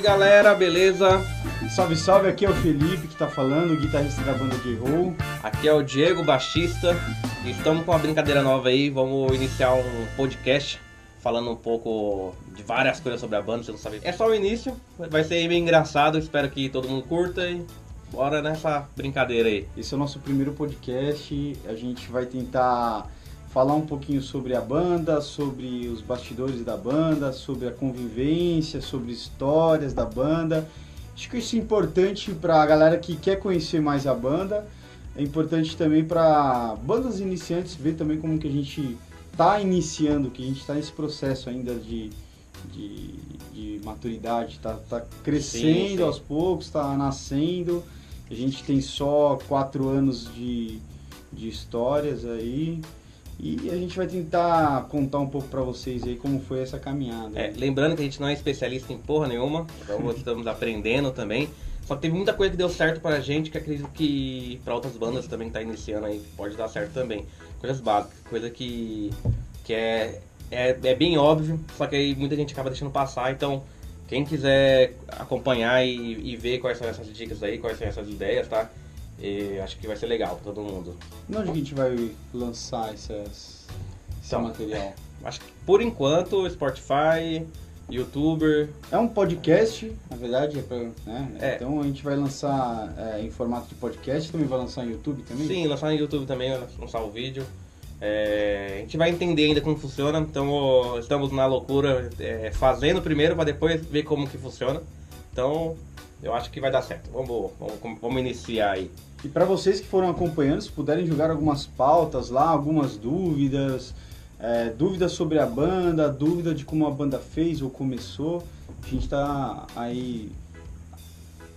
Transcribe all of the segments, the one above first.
salve galera, beleza? Salve, salve, aqui é o Felipe que tá falando, guitarrista da banda J-Roll. Aqui é o Diego, baixista. E estamos com uma brincadeira nova aí, vamos iniciar um podcast falando um pouco de várias coisas sobre a banda, você não sabe. É só o início, vai ser bem engraçado, espero que todo mundo curta e bora nessa brincadeira aí. Esse é o nosso primeiro podcast, a gente vai tentar falar um pouquinho sobre a banda, sobre os bastidores da banda, sobre a convivência, sobre histórias da banda. Acho que isso é importante para a galera que quer conhecer mais a banda. É importante também para bandas iniciantes ver também como que a gente está iniciando, que a gente está nesse processo ainda de, de, de maturidade, está tá crescendo sim, sim. aos poucos, está nascendo. A gente tem só quatro anos de, de histórias aí. E a gente vai tentar contar um pouco para vocês aí como foi essa caminhada. É, lembrando que a gente não é especialista em porra nenhuma, então estamos aprendendo também. Só que teve muita coisa que deu certo pra gente, que acredito que para outras bandas também que tá iniciando aí pode dar certo também. Coisas básicas, coisa que, que é, é, é bem óbvio, só que aí muita gente acaba deixando passar, então quem quiser acompanhar e, e ver quais são essas dicas aí, quais são essas ideias, tá? E acho que vai ser legal pra todo mundo. E onde que a gente vai lançar essas, esse então, material? Acho que por enquanto, Spotify, YouTuber. É um podcast, na verdade, é pra, né? É. Então a gente vai lançar é, em formato de podcast, também vai lançar no YouTube também? Sim, lançar no YouTube também, lançar o vídeo. É, a gente vai entender ainda como funciona, então estamos na loucura é, fazendo primeiro para depois ver como que funciona. Então eu acho que vai dar certo. Vamos, vamos, vamos iniciar aí. E para vocês que foram acompanhando, se puderem jogar algumas pautas lá, algumas dúvidas, é, dúvidas sobre a banda, dúvida de como a banda fez ou começou, a gente está aí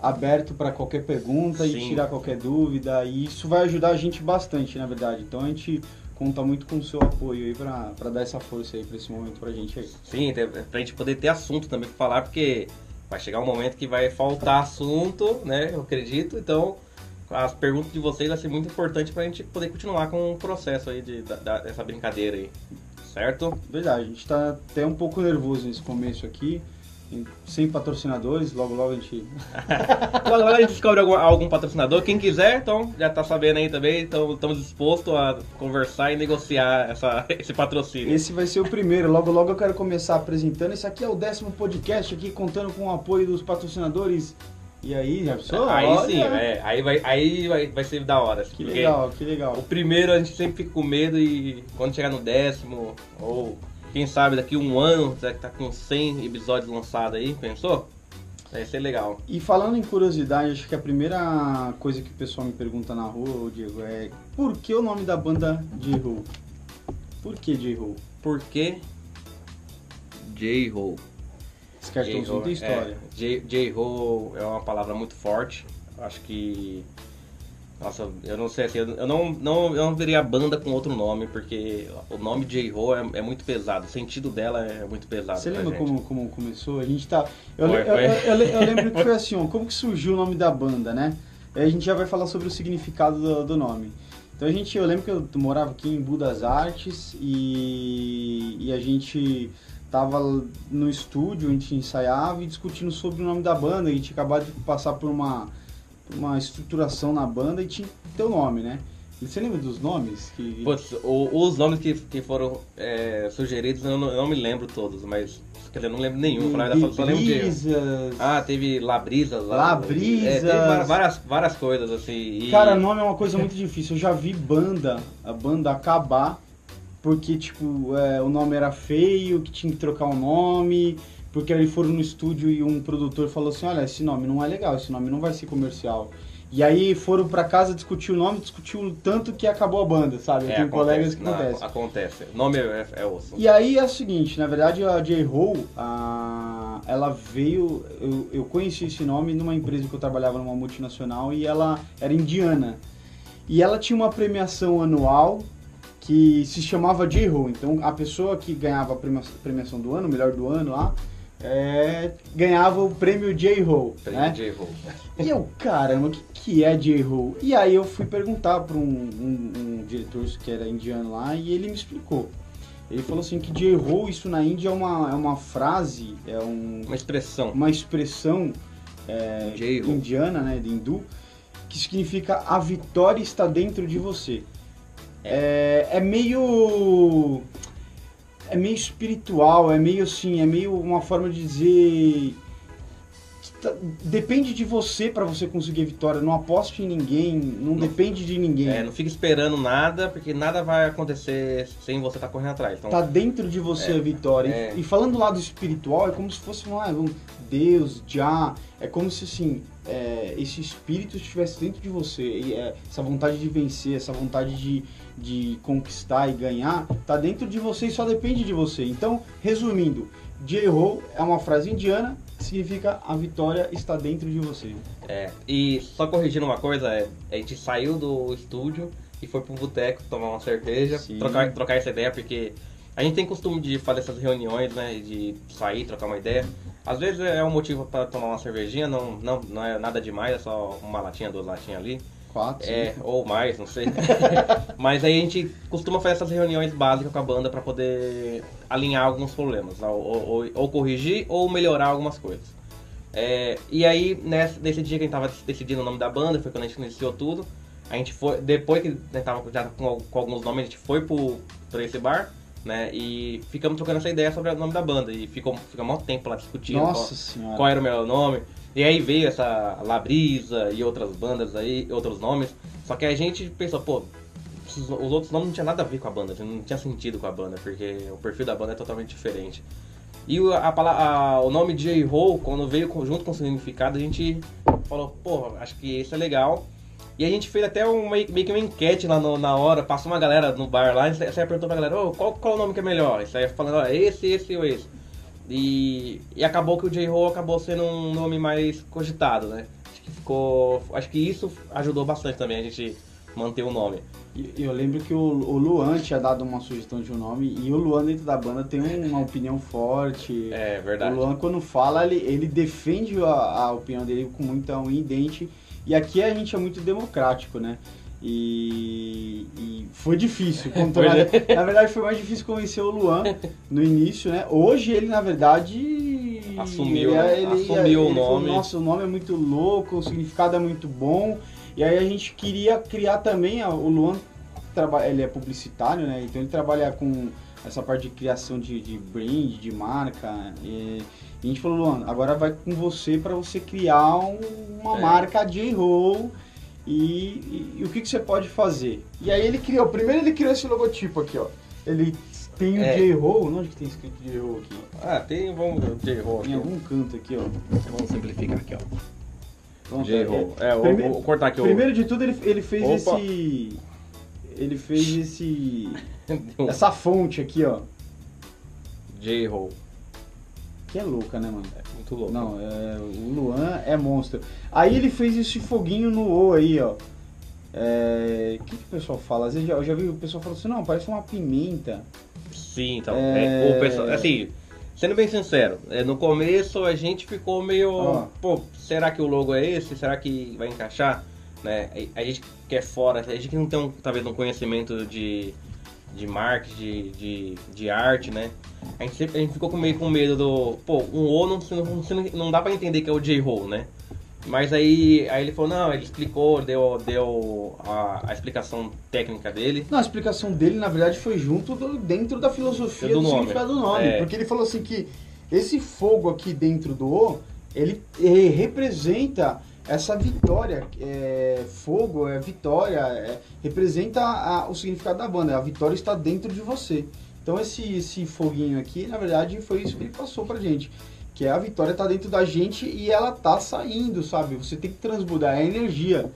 aberto para qualquer pergunta Sim. e tirar qualquer dúvida. E isso vai ajudar a gente bastante, na verdade. Então a gente conta muito com o seu apoio aí para dar essa força aí para esse momento para a gente aí. Sim, para a gente poder ter assunto também para falar, porque vai chegar um momento que vai faltar assunto, né? Eu acredito. Então, as perguntas de vocês vai ser muito importante para a gente poder continuar com o processo aí de, da, dessa brincadeira aí. Certo? Verdade, a gente está até um pouco nervoso nesse começo aqui sem patrocinadores, logo logo a gente. logo logo a gente descobre algum, algum, patrocinador. Quem quiser, então já tá sabendo aí também. Então estamos dispostos a conversar e negociar essa, esse patrocínio. Esse vai ser o primeiro. Logo logo eu quero começar apresentando. Esse aqui é o décimo podcast aqui, contando com o apoio dos patrocinadores. E aí, já pensou? Aí Olha. sim, é, aí, vai, aí vai, vai ser da hora. Que legal, que legal. O primeiro a gente sempre fica com medo e quando chegar no décimo, ou quem sabe daqui um ano, já que tá com 100 episódios lançados aí, pensou? Vai ser legal. E falando em curiosidade, acho que a primeira coisa que o pessoal me pergunta na rua, Diego, é por que o nome da banda J-Ho? Por que J-Ho? Por que J-Ho? Esse cartãozinho tem história. É, J-Ho é uma palavra muito forte. Acho que nossa, eu não sei assim, eu não, não, eu não veria a banda com outro nome, porque o nome J-Ho é, é, muito pesado, o sentido dela é muito pesado. Você lembra como, como começou? A gente tá. Eu, foi, eu. Eu, eu, lembro que foi assim, como que surgiu o nome da banda, né? Aí a gente já vai falar sobre o significado do, do nome. Então a gente, eu lembro que eu morava aqui em Budas Artes e, e a gente tava no estúdio, a gente ensaiava e discutindo sobre o nome da banda, a gente acabava de passar por uma uma estruturação na banda e tinha teu nome, né? Você lembra dos nomes? Que... Putz, o, os nomes que, que foram é, sugeridos eu não, eu não, me lembro todos, mas quer dizer, eu não lembro nenhum. Falar, só, só lembro de. Ah, teve Labrisas lá. Labrisas. É, teve várias, várias coisas assim. E... Cara, nome é uma coisa muito difícil. Eu já vi banda, a banda acabar porque, tipo, é, o nome era feio, que tinha que trocar o nome porque aí foram no estúdio e um produtor falou assim, olha, esse nome não é legal, esse nome não vai ser comercial. E aí foram para casa discutir o nome, discutiu tanto que acabou a banda, sabe? É, Tem colegas que não, acontece. Acontece. O nome é, é osso. E aí é o seguinte, na verdade a J-Ho, ela veio, eu, eu conheci esse nome numa empresa que eu trabalhava numa multinacional e ela era indiana. E ela tinha uma premiação anual que se chamava J-Ho. Então a pessoa que ganhava a premiação do ano, melhor do ano lá, é, ganhava o prêmio J-Ho. Prêmio né? J-Ho. E eu, caramba, o que, que é J-Ho? E aí eu fui perguntar para um, um, um, diretor que era indiano lá e ele me explicou. Ele falou assim que J-Ho, isso na Índia é uma, é uma frase, é um, Uma expressão. uma expressão é, indiana, né, de hindu, que significa a vitória está dentro de você. É, é meio é meio espiritual, é meio assim, é meio uma forma de dizer tá- depende de você para você conseguir a vitória. Não aposte em ninguém, não, depende de ninguém. É, não fica esperando nada, porque nada vai acontecer sem você estar correndo atrás. Então, Tá dentro de você É, a vitória. E- é. E, falando do lado espiritual, é como se fosse um, ah, Deus, Já. É como se assim, é, esse espírito estivesse dentro de você. E, é, essa vontade de vencer, essa vontade de, de conquistar e ganhar, tá dentro de você e só depende de você. Então, resumindo, J-Ho é uma frase indiana significa a vitória está dentro de você. É, e só corrigindo uma coisa, é, a gente saiu do estúdio e foi pro boteco tomar uma cerveja, Sim. trocar, trocar essa ideia, porque a gente tem costume de fazer essas reuniões, né, de sair, trocar uma ideia. Às vezes é um motivo para tomar uma cervejinha, não, não, não é nada demais, é só uma latinha, duas latinhas ali. Quatro, É, cinco. ou mais, não sei. Mas aí a gente costuma fazer essas reuniões básicas com a banda para poder alinhar alguns problemas, ou, ou- ou- corrigir ou melhorar algumas coisas. É, e aí, nesse, nesse dia que a gente tava decidindo o nome da banda, foi quando a gente iniciou tudo. A gente foi, depois que a gente tava já com, com alguns nomes, a gente foi pro, pra esse bar, né? E ficamos trocando essa ideia sobre o nome da banda. E ficou, fica muito tempo lá discutindo qual- Nossa senhora. qual era o melhor nome. E aí veio essa Labrisa e outras bandas aí, outros nomes. Só que a gente pensou, pô, os os outros nomes não tinha nada a ver com a banda, assim, não tinha sentido com a banda, porque o perfil da banda é totalmente diferente. E a, pala- a- o nome J-Ho, quando veio junto com o significado, a gente falou, pô, acho que isso é legal. E a gente fez até um, meio, que uma enquete lá no- na hora, passou uma galera no bar lá, e você perguntou pra galera, ô, qual, qual o nome que é melhor? E saia falando, ó, esse, esse ou esse. E, e acabou que o J-Ho acabou sendo um nome mais cogitado, né? Acho que ficou. Acho que isso ajudou bastante também a gente manter o nome. E Eu lembro que o, o Luan tinha dado uma sugestão de um nome e o Luan dentro da banda tem uma opinião forte. É o verdade. Luan quando fala, ele, ele defende a, a opinião dele com muita unha e dente. E aqui a gente é muito democrático, né? E, e foi difícil. como Foi, na, né? verdade foi mais difícil convencer o Luan no início, né? Hoje ele, na verdade... Assumiu, ele, né? ele- Assumiu o ele falou, nome. Nossa, o nome é muito louco, o significado é muito bom. E aí a gente queria criar também, o Luan ele é publicitário, né? Então ele trabalha com essa parte de criação de, de brand, de marca. E, e a gente falou, Luan, agora vai com você para você criar um- uma É. marca J-Roll e, e- e o que, que você pode fazer. E aí ele criou, primeiro ele criou esse logotipo aqui, ó. Ele tem o É. J-Roll, onde que tem escrito J-Roll aqui? Ah, tem. Vamos. Em aqui. algum canto aqui, ó. Vamos simplificar aqui, ó. J-Ho. É, vou, Primeiro- vou cortar aqui o. Primeiro de tudo ele, ele fez Opa. esse... Ele fez esse... Essa fonte aqui, ó. J-Ho. Que é louca, né, mano? Muito louco. Não, é, o Luan é monstro. Aí ele fez esse foguinho no O aí, ó. É, O que, que o pessoal fala? Às vezes já- eu já vi o pessoal falando assim, não, parece uma pimenta. Sim, então. É. é, o pessoal, assim, sendo bem sincero, é, no começo a gente ficou meio. Ó. Pô, será que o logo é esse? Será que vai encaixar? Né? A a gente que é fora, a gente que não tem um, talvez um conhecimento de, de marketing, de, de, de arte, né? A gente, sempre, a gente ficou com meio com medo do. Pô, um O não, não, não dá pra entender que é o J-Roll, né? Mas aí, aí ele falou, não, ele explicou, deu, deu a, a explicação técnica dele. Não, a explicação dele, na verdade, foi junto do- dentro da filosofia Do do, nome. significado do nome. É. Porque ele falou assim que esse fogo aqui dentro do O, ele, ele representa essa vitória. É, fogo é vitória, é, representa a- o significado da banda. A vitória está dentro de você. Então esse, esse foguinho aqui, na verdade, foi isso que ele passou pra gente. Que é a vitória tá dentro da gente e ela tá saindo, sabe? Você tem que transmudar a energia.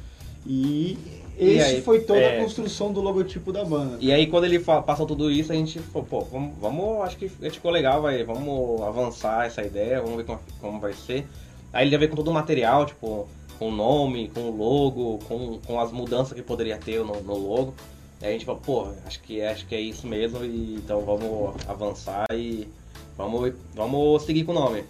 E E esse aí, foi toda é. a construção do logotipo da banda. E aí quando ele passou tudo isso, a gente falou, pô, vamos, vamos acho que ficou legal, vai, vamos avançar essa ideia, vamos ver como, como vai ser. Aí ele já veio com todo o material, tipo, com o nome, com o logo, com, com as mudanças que poderia ter no, no logo. Aí a gente falou, pô, acho que, acho que é isso mesmo, e então vamos avançar e vamos, vamos seguir com o nome.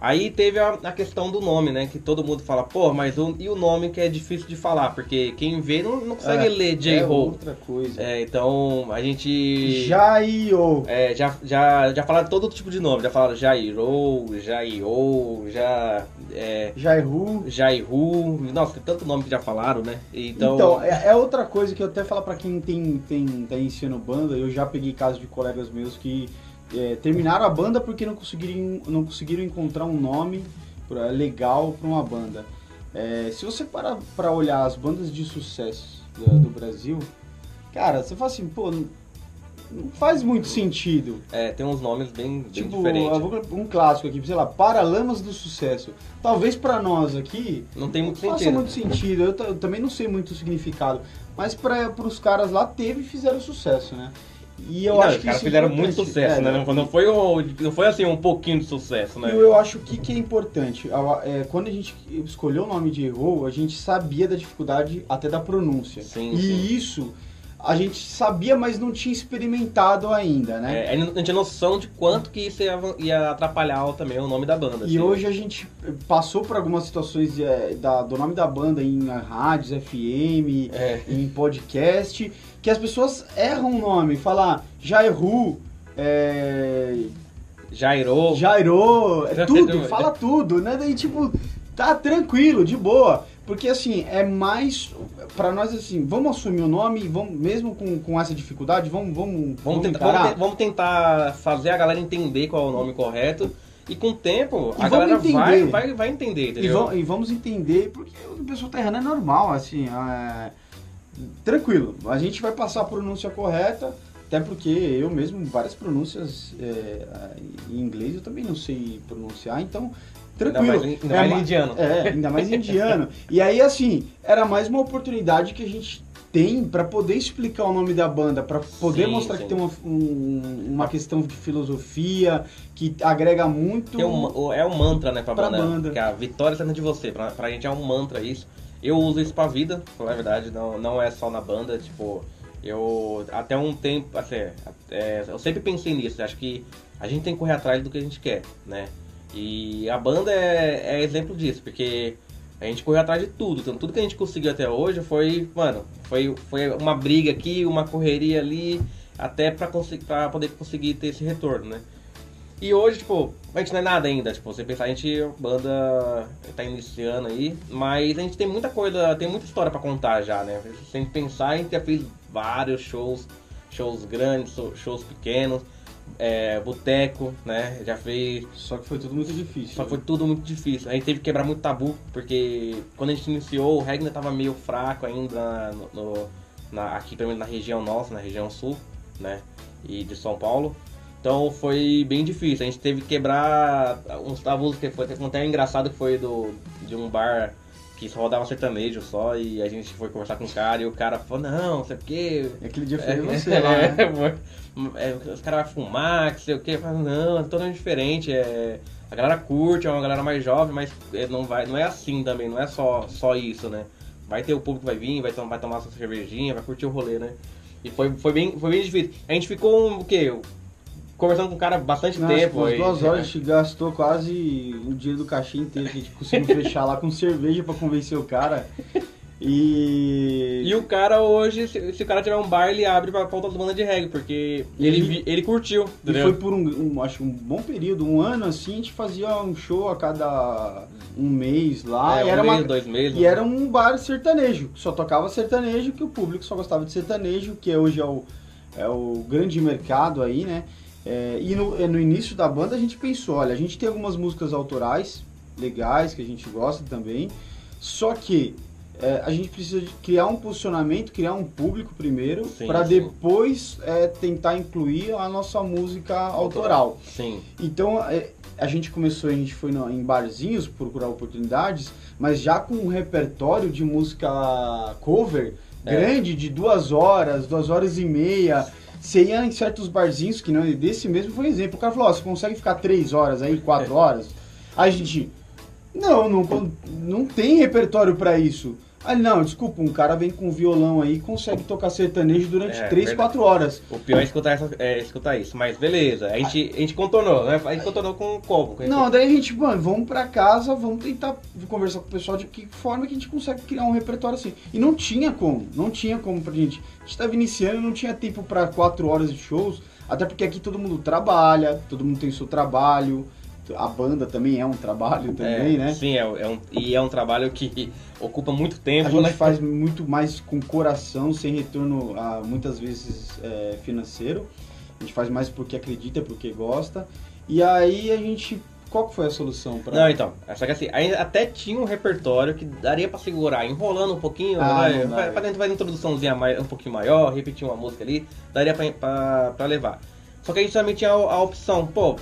Aí teve a, a questão do nome, né? Que todo mundo fala, pô, mas o, e o nome que é difícil de falar, porque quem vê não, não consegue É, ler é J-Ho. outra coisa. É, então a gente. Jaio. É, já, já, já falaram todo tipo de nome, já falaram Jairo, Jaio, já. É, Jairu. Jairu, nossa, tem tanto nome que já falaram, né? Então, Então, é, é outra coisa que eu até falo pra quem tem, tem, tá iniciando banda, eu já peguei casos de colegas meus que é, terminaram a banda porque não conseguiram, não conseguiram encontrar um nome pra- legal pra uma banda. É, se você parar pra olhar as bandas de sucesso do, do Brasil, cara, você fala assim, pô, não, não faz muito sentido. é, tem uns nomes bem, bem Tipo, diferentes. vou- um clássico aqui, sei lá, Paralamas do Sucesso. Talvez pra nós aqui Não tem muito não faça sentido. muito sentido. Eu, eu também não sei muito o significado. Mas para os caras lá teve e fizeram sucesso, né? E eu Não, acho que isso é fizeram muito sucesso, É, né? Não, não foi não foi assim um pouquinho de sucesso, né? E eu acho que que é importante. É, quando a gente escolheu o nome de Errou, a gente sabia da dificuldade até da pronúncia. Sim, e sim. isso a gente sabia, mas não tinha experimentado ainda, né? É, a gente não tinha noção de quanto que isso ia, ia atrapalhar também o nome da banda. E assim. hoje a gente passou por algumas situações é, da- do nome da banda em rádios, FM, É. em podcast, que as pessoas erram o nome, falam Jairu, é, Jairo. Jairo, é tudo, fala tudo, né? Daí tipo, tá tranquilo, de boa. Porque assim, é mais pra nós assim, vamos assumir o nome, vamos mesmo com, com essa dificuldade, vamos vamos Vamos tentar, vamos, te- vamos tentar fazer a galera entender qual é o nome correto. E com o tempo, E a galera entender. vai, vai, vai entender, E, entendeu? e vamos entender, porque o pessoal tá errando é normal, assim, é, tranquilo. A gente vai passar a pronúncia correta, até porque eu mesmo, várias pronúncias é, em inglês eu também não sei pronunciar, então tranquilo. Ainda mais, ainda mais ma- indiano. É, ainda mais indiano. E aí, assim, era mais uma oportunidade que a gente tem para poder explicar o nome da banda, para poder Sim, mostrar sim. que tem uma, um- uma questão de filosofia, que agrega muito... É, um, é um mantra, né, pra, Pra banda. banda. Que a vitória está dentro de você. Pra, pra gente é um mantra isso. Eu uso isso pra vida, pra falar a verdade. Não, não é só na banda. Tipo, eu até um tempo, assim, é, eu sempre pensei nisso. Acho que a gente tem que correr atrás do que a gente quer, né? E a banda é, é exemplo disso, porque a gente correu atrás de tudo. Então, tudo que a gente conseguiu até hoje foi, mano, foi, foi uma briga aqui, uma correria ali, até pra, pra poder conseguir ter esse retorno, né? E hoje, tipo, a gente não é nada ainda, tipo, você pensar, a gente, banda tá iniciando aí, mas a gente tem muita coisa, tem muita história pra contar já, né? Sem pensar, a gente já fez vários shows, shows grandes, shows pequenos, é, boteco, né? Já fez Só que foi tudo muito difícil. só que foi tudo muito difícil. A gente teve que quebrar muito tabu, porque quando a gente iniciou, o reggae tava meio fraco ainda no, no- na, aqui, pelo menos na região nossa, na região sul, né? E de São Paulo. Então foi bem difícil. A gente teve que quebrar uns tabus, que foi teve um até engraçado que foi do, de um bar que só rodava sertanejo só, e a gente foi conversar com o cara, e o cara falou, não, não sei o quê, E aquele dia foi é, você lá, né? é, os caras vão fumar, que sei o que, falo, não, é totalmente diferente. É, a galera curte, é uma galera mais jovem, mas é, não, vai, não é assim também, não é só, só isso, né? Vai ter o público que vai vir, vai, vai tomar sua cervejinha, vai curtir o rolê, né? E foi, foi, bem, foi bem difícil. A gente ficou, um, o quê? Conversando com o cara bastante Não, tempo. Umas duas horas a gente gastou quase o dia do cachê inteiro que a gente conseguiu fechar lá com cerveja pra convencer o cara. E. E o cara hoje, se, se o cara tiver um bar, ele abre pra pauta das bandas de reggae, porque ele, E- vi- ele curtiu, E entendeu? foi por um, um- acho um bom período, um ano assim, a gente fazia um show a cada um mês lá. É, e, um era mês, uma- dois meses. e era um bar sertanejo, só tocava sertanejo, que o público só gostava de sertanejo, que hoje é o, é o grande mercado aí, né? É, e no, no início da banda a gente pensou, olha, a gente tem algumas músicas autorais legais que a gente gosta também, só que é, a gente precisa criar um posicionamento, criar um público primeiro, para depois é, tentar incluir a nossa música autoral. Sim. Então é, a gente começou, a gente foi no- em barzinhos procurar oportunidades, mas já com um repertório de música cover É. grande, de duas horas, duas horas e meia. Você ia em certos barzinhos, que não desse mesmo foi um exemplo. O cara falou, ó, você consegue ficar três horas aí, quatro horas? Aí a gente, não, não, não tem repertório pra isso. Ah, não, desculpa, um cara vem com violão aí e consegue tocar sertanejo durante É, 3, verdade. 4 horas. O pior é escutar, essa, é escutar isso, mas beleza. A gente, a gente contornou, né? A gente contornou com como? Com Não, daí a gente, mano, vamos pra casa, vamos tentar conversar com o pessoal de que forma que a gente consegue criar um repertório assim. E não tinha como, não tinha como pra gente. A gente tava iniciando, não tinha tempo pra 4 horas de shows, até porque aqui todo mundo trabalha, todo mundo tem seu trabalho, a banda também é um trabalho também, é, né? Sim, é, é um, e é um trabalho que ocupa muito tempo, A gente né? faz muito mais com coração, sem retorno, ah, muitas vezes é, financeiro. A gente faz mais porque acredita, porque gosta. E aí a gente. Qual foi a solução para Não, então, só que assim, ainda até tinha um repertório que daria pra segurar, enrolando um pouquinho, Ah, vai, dá, vai, é. uma introduçãozinha mais, um pouquinho maior, repetir uma música ali, daria pra levar. Só que a gente também tinha a, a opção, pô,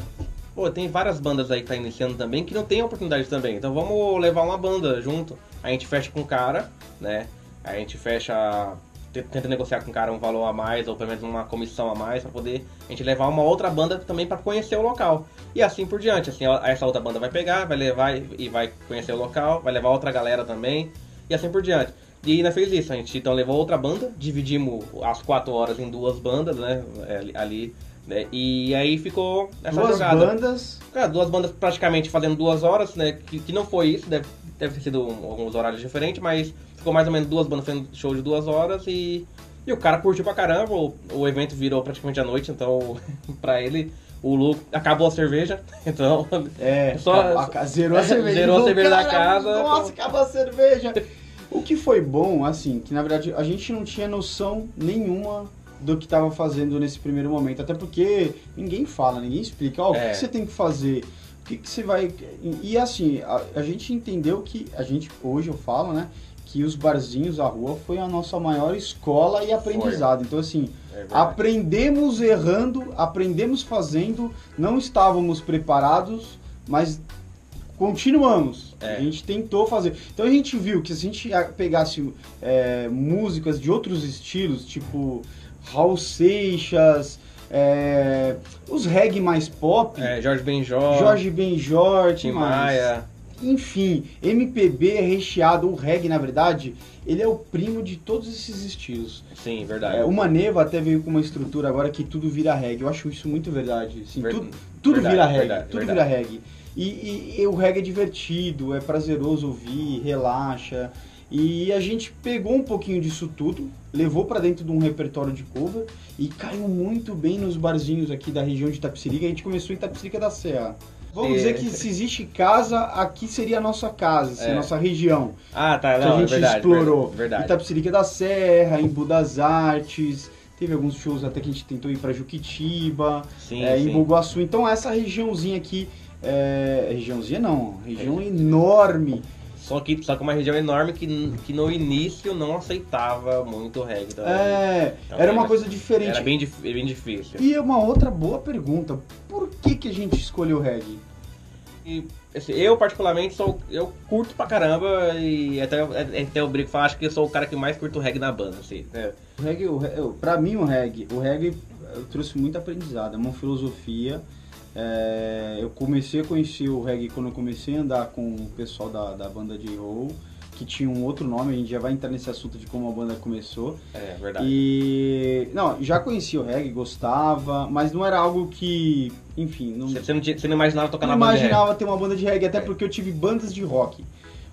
pô, tem várias bandas aí que tá iniciando também que não tem oportunidade também, então vamos levar uma banda junto. A gente fecha com o cara, né? A gente fecha, te- tenta negociar com o cara um valor a mais, ou pelo menos uma comissão a mais, pra poder a gente levar uma outra banda também pra conhecer o local. E assim por diante, assim, essa outra banda vai pegar, vai levar e e vai conhecer o local, vai levar outra galera também, e assim por diante. E ainda fez isso, a gente então levou outra banda, dividimos as quatro horas em duas bandas, né, é, ali, né, e aí ficou essa duas jogada. bandas? Cara, duas bandas praticamente fazendo duas horas, né? Que, que não foi isso, deve, deve ter sido alguns horários diferentes, mas ficou mais ou menos duas bandas fazendo show de duas horas e, e o cara curtiu pra caramba. O, o evento virou praticamente à noite, então pra ele o Lu acabou a cerveja, então. É, Só- a, a, zerou a cerveja. Zerou a cerveja falou, da "Cara, casa, Nossa, então- acabou a cerveja. O que foi bom, assim, que na verdade a gente não tinha noção nenhuma do que estava fazendo nesse primeiro momento. Até porque ninguém fala, ninguém explica. Ó, o que É. você tem que fazer? O que, que você vai. E, assim, a, a gente entendeu que. A gente, hoje eu falo, né? Que os barzinhos, a rua, foi a nossa maior escola e aprendizado. Então, assim, É. Aprendemos errando, aprendemos fazendo, não estávamos preparados, mas continuamos. É. A gente tentou fazer. Então a gente viu que se a gente pegasse é, músicas de outros estilos, tipo Raul Seixas, é, os reggae mais pop, É, Jorge Benjó, Jorge Benjor, Tim. Maia. Enfim, MPB é recheado, o reggae, na verdade, ele é o primo de todos esses estilos. Sim, verdade. É, o Maneva até veio com uma estrutura agora que tudo vira reggae. Eu acho isso muito verdade. Assim, Ver- tudo tudo verdade, vira reggae. verdade, tudo verdade. vira reggae. E, e- e o reggae é divertido, é prazeroso ouvir, relaxa. E a gente pegou um pouquinho disso tudo, levou pra dentro de um repertório de cover e caiu muito bem nos barzinhos aqui da região de Itapecerica. A gente começou em Itapecerica da Serra. Vamos É. dizer que se existe casa, aqui seria a nossa casa, assim, É. a nossa região Ah, tá, que não, a é gente verdade. explorou. Verdade. Itapecerica da Serra, Embu das Artes, teve alguns shows até que a gente tentou ir para Juquitiba, Sim, é, sim. em Boguaçu. Então essa regiãozinha aqui, é, regiãozinha não, região enorme. Só que, só que uma região enorme que, que no início não aceitava muito o reggae também. É, Então, era uma era- coisa diferente. Era bem, bem difícil. E uma outra boa pergunta, por que que a gente escolheu reggae? E, assim, eu, particularmente, sou, eu curto pra caramba e até, até eu brinco e falo, acho que eu sou o cara que mais curto reggae na banda, assim. né? O reggae, o, pra mim o reggae, o reggae eu trouxe muito aprendizado, é uma filosofia. É, eu comecei a conhecer o reggae quando eu comecei a andar com o pessoal da, da banda de roll, que tinha um outro nome, a gente já vai entrar nesse assunto de como a banda começou. É, verdade. E não, já conhecia o reggae, gostava, mas não era algo que, enfim, não, Você, não, tinha- você não imaginava tocar não na banda de imaginava ter uma banda de reggae, até É. porque eu tive bandas de rock.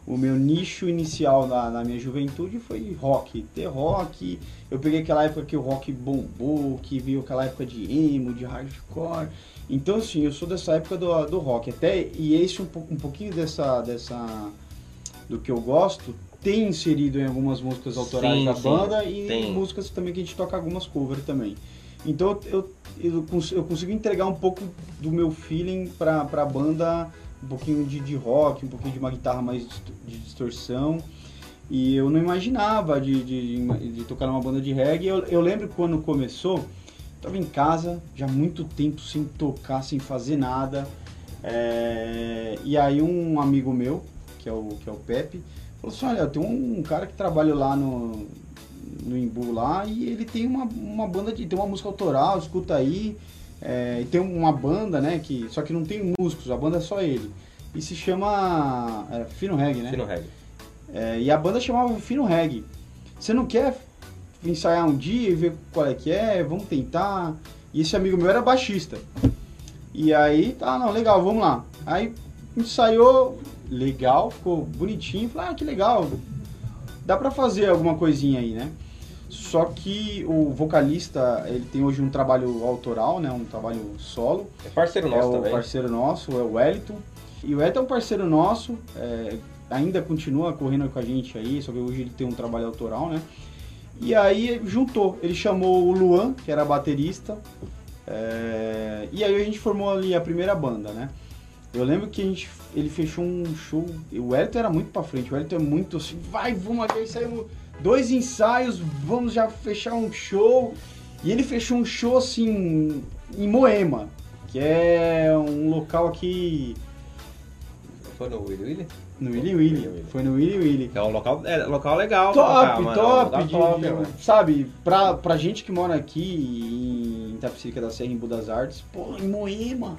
O meu nicho inicial na, na minha juventude foi rock, ter rock. Eu peguei aquela época que o rock bombou, que veio aquela época de emo, de hardcore. Então, assim, eu sou dessa época do, do rock. Até, e esse um, pouco- um pouquinho dessa, dessa. do que eu gosto, tem inserido em algumas músicas autorais Sim, da sim, banda e tem. músicas também que a gente toca algumas covers também. Então eu, eu, eu consigo entregar um pouco do meu feeling pra, pra banda, um pouquinho de, de rock, um pouquinho de uma guitarra mais de distorção. E eu não imaginava de, de, de- de tocar numa banda de reggae. Eu, eu lembro quando começou, tava em casa, já há muito tempo sem tocar, sem fazer nada. É, e aí um amigo meu, que é o, que é o Pepe, falou assim, olha, tem um, cara que trabalha lá no, no Imbu lá e ele tem uma, uma banda de. tem uma música autoral, escuta aí. É, e tem uma banda, né? Que, só que não tem músicos, a banda é só ele. E se chama. É, Fino Reggae, né? Fino reggae. É, e a banda chamava Fino Reggae. Você não quer ensaiar um dia e ver qual é que é? Vamos tentar. E esse amigo meu era baixista. E aí, tá, não, legal, vamos lá. Aí ensaiou, legal, ficou bonitinho. Falei, ah, que legal. Dá pra fazer alguma coisinha aí, né? Só que o vocalista, ele tem hoje um trabalho autoral, né? Um trabalho solo. É parceiro É nosso o também. parceiro nosso, é o Wellington. E o Wellington é um parceiro nosso, é, ainda continua correndo com a gente aí, só que hoje ele tem um trabalho autoral, né? E aí juntou, ele chamou o Luan, que era baterista, é, e aí a gente formou ali a primeira banda, né? Eu lembro que a gente, ele fechou um show, o Wellington era muito pra frente, o Wellington é muito assim, vai, vamos aqui, saímos dois ensaios, vamos já fechar um show. E ele fechou um show assim em Moema, que é um local aqui Foi no Willy Willy? No Willy Willy. Willy Willy. Foi no Willy Willy. É um local, é, local legal. pra Top, mano. top, Lugar de- top, de- sabe, pra, pra gente que mora aqui em Itapecerica da Serra, em Budas Artes, pô, em Moema.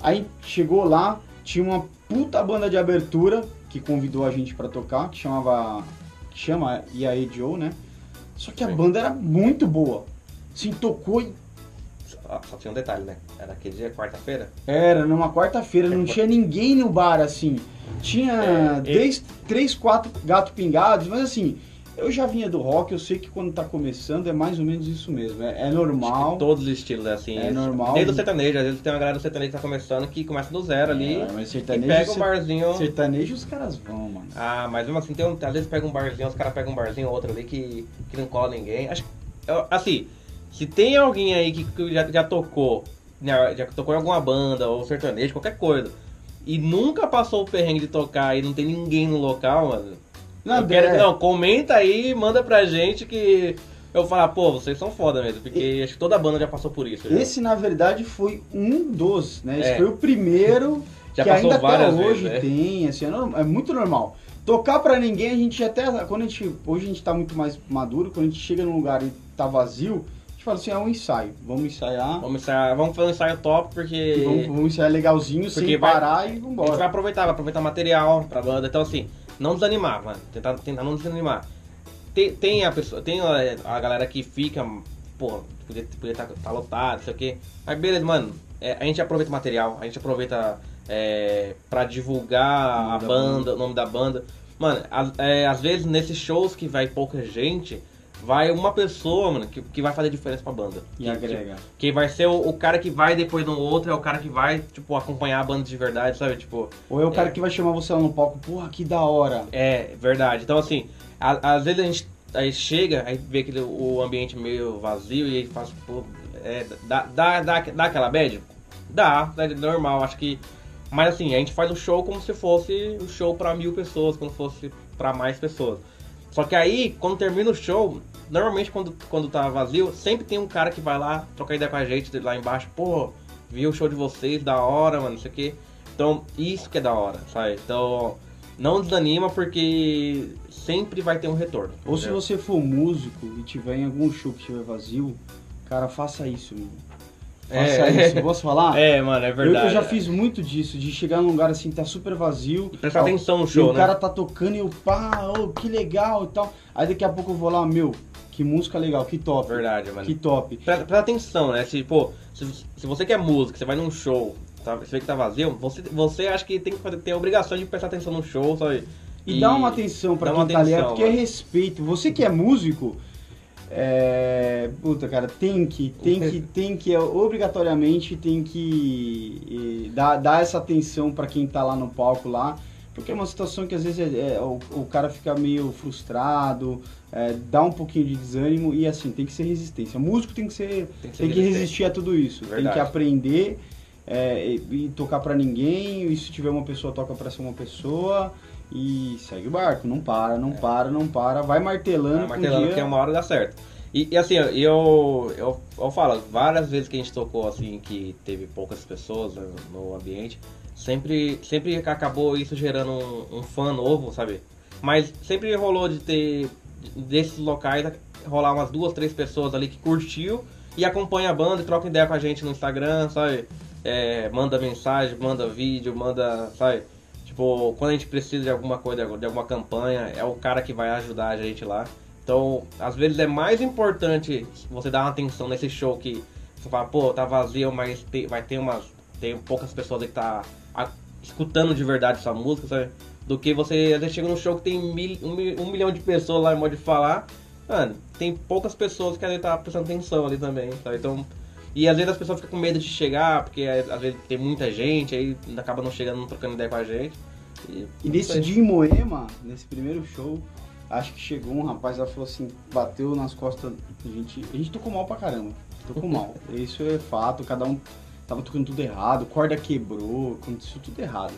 Aí chegou lá, tinha uma puta banda de abertura que convidou a gente pra tocar, que chamava, que chama EAE Joe, né? Só que a Sim. banda era muito boa. Assim, tocou e Só, só tinha um detalhe, né? Era aquele dia, quarta-feira. Era numa quarta-feira, não tinha ninguém no bar assim. Tinha É, três, três, quatro gatos pingados, mas assim, eu já vinha do rock, eu sei que quando tá começando é mais ou menos isso mesmo. É, é normal. que todos os estilos, é assim. É normal. Desde o sertanejo, às vezes tem uma galera do sertanejo que tá começando que começa do zero ali. É, mas e sertanejo, pega um barzinho. sertanejo os caras vão, mano. Ah, mas mesmo assim, tem um, às vezes pega um barzinho, os caras pegam um barzinho ou outro ali que, que não cola ninguém. Acho, eu- assim, se tem alguém aí que, que já, já tocou, né, já tocou em alguma banda ou sertanejo, qualquer coisa, e nunca passou o perrengue de tocar e não tem ninguém no local, mano. Não, quero, é- não, comenta aí, manda pra gente que eu falar, pô, vocês são foda mesmo, porque acho que toda banda já passou por isso. já. Esse, na verdade, foi um dos, né? Esse É. foi o primeiro Já que ainda até hoje vezes, né? tem, assim, é, normal- é muito normal. Tocar pra ninguém, a gente até, quando a gente, hoje a gente tá muito mais maduro, quando a gente chega num lugar e tá vazio, fala assim, é um ensaio, vamos ensaiar, Vamos, ensaiar, vamos fazer um ensaio top, porque... vamos, vamos ensaiar legalzinho, Porque sem vai- parar e A gente vai vambora. aproveitar, vai aproveitar material pra banda. Então, assim, não desanimar, mano. Tentar, tentar não desanimar. Tem, tem a pessoa, tem a, a galera que fica, pô, podia estar tá, tá lotado, não sei o quê. Mas beleza, mano. é, a gente aproveita o material, a gente aproveita é, pra divulgar a da banda, o nome da banda. Mano, às, é, às vezes nesses shows que vai pouca gente, vai uma pessoa, mano, que, que vai fazer diferença pra banda. E Que- agrega. que vai ser o, o cara que vai depois no outro, é o cara que vai, tipo, acompanhar a banda de verdade, sabe? Tipo, Ou é o cara É. que vai chamar você lá no palco, porra, que da hora. é verdade. Então, assim, a- às vezes a gente aí chega, aí vê aquele, o ambiente meio vazio e aí faz, pô, é, dá, dá, dá, dá aquela bad? Dá, é normal, acho que. Mas assim, a gente faz o show como se fosse o show pra mil pessoas, como se fosse pra mais pessoas. Só que aí, quando termina o show, normalmente quando, quando tá vazio, sempre tem um cara que vai lá trocar ideia com a gente lá embaixo, pô, vi o show de vocês, da hora, mano, não sei o quê. Então, isso que é da hora, sabe? Então, não desanima porque sempre vai ter um retorno. Ou se entendeu? você for músico e tiver em algum show que estiver vazio, cara, faça isso, meu. Faça É. isso, posso falar? É, mano, é Eu, verdade. eu já fiz muito disso, de chegar num lugar assim, tá super vazio. E prestar atenção no e show, o né? cara tá tocando e eu, pá, ô, que legal e tal. Aí daqui a pouco eu vou lá, meu, que música legal, que top. Verdade, mano. Que top. Presta, presta atenção, né? Se, pô, se, se você quer música, você vai num show, tá, você vê que tá vazio, você, você acha que tem que fazer- ter a obrigação de prestar atenção no show, sabe? E, dá uma atenção pra quem uma tá ali, é atenção, porque é mano. respeito. Você que é músico, é... Puta, cara, tem que, tem que, tem que, é, obrigatoriamente tem que dar, dar essa atenção pra quem tá lá no palco lá. Porque é uma situação que às vezes é- é, o, o cara fica meio frustrado, é, dá um pouquinho de desânimo e assim, tem que ser resistência. Músico tem que ser. Tem que ser Tem que resistir a tudo isso. Tem Verdade. que aprender é, e, e tocar pra ninguém. E se tiver uma pessoa, toca pra ser uma pessoa. E segue o barco. Não para, não para, não para. Vai martelando. Vai um martelando dia- que é uma hora dá certo. E, e assim, eu, eu, eu falo, várias vezes que a gente tocou assim, que teve poucas pessoas né, no ambiente, sempre, sempre acabou isso gerando um, um fã novo, sabe? Mas sempre rolou de ter, desses locais, rolar umas duas, três pessoas ali que curtiu e acompanha a banda e troca ideia com a gente no Instagram, sabe? É, manda mensagem, manda vídeo, manda, sabe? Tipo, quando a gente precisa de alguma coisa, de alguma campanha, é o cara que vai ajudar a gente lá. Então, às vezes é mais importante você dar uma atenção nesse show que você fala, pô, tá vazio, mas tem, vai ter umas. Tem poucas pessoas que tá a, escutando de verdade sua música, sabe? Do que você às vezes chega num show que tem mil, um, um, milhão de pessoas lá em modo de falar. Mano, tem poucas pessoas que ali tá prestando atenção ali também, sabe? Então. E às vezes as pessoas ficam com medo de chegar, porque às vezes tem muita gente, aí acaba não chegando, não trocando ideia com a gente. E, e nesse dia em Moema, nesse primeiro show, acho que chegou um rapaz lá falou assim, bateu nas costas, a gente, a gente tocou mal pra caramba. Tocou mal. Isso é fato, cada um tava tocando tudo errado, corda quebrou, aconteceu tudo errado.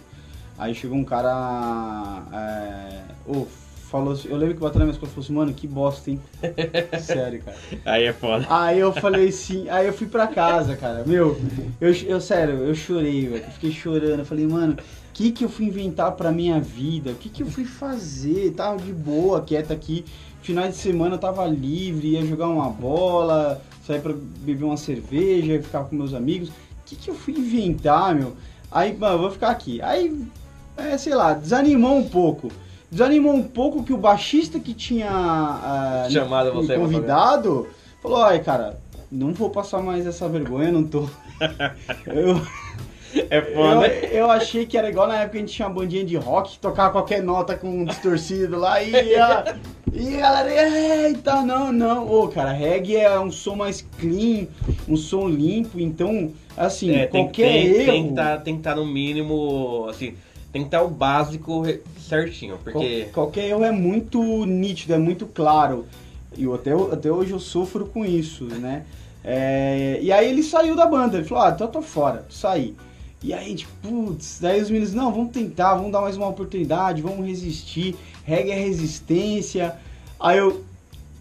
Aí chegou um cara. É, oh, falou assim, eu lembro que bateu na minha costas e falou assim, mano, que bosta, hein? sério, cara. Aí é foda. Aí eu falei assim, aí eu fui pra casa, cara. Meu, eu, eu sério, eu chorei, velho. Fiquei chorando. Eu falei, mano, o que que eu fui inventar pra minha vida? O que que eu fui fazer? Tava de boa, quieta aqui. Final de semana eu tava livre, ia jogar uma bola, sair pra beber uma cerveja, ficar com meus amigos. O que que eu fui inventar, meu? Aí, mano, eu vou ficar aqui. Aí, é, sei lá, desanimou um pouco desanimou um pouco que o baixista que tinha uh, Chamado você convidado falou, ai cara, não vou passar mais essa vergonha, não tô. eu, é foda. Eu, eu, achei que era igual na época que a gente tinha uma bandinha de rock, tocava qualquer nota com um distorcido lá e ia. E a galera, eita, não, não. Ô, cara, reggae é um som mais clean, um som limpo, então, assim, é, qualquer tem, erro... Tem que tá, estar tá no mínimo, assim, tem que estar o básico certinho, porque... Qual, qualquer erro é muito nítido, é muito claro. E eu, até, até hoje eu sofro com isso, né? É, e aí ele saiu da banda, ele falou, ah, então eu tô fora, saí. E aí, tipo, putz, daí os meninos, não, vamos tentar, vamos dar mais uma oportunidade, vamos resistir, reggae é resistência. Aí eu,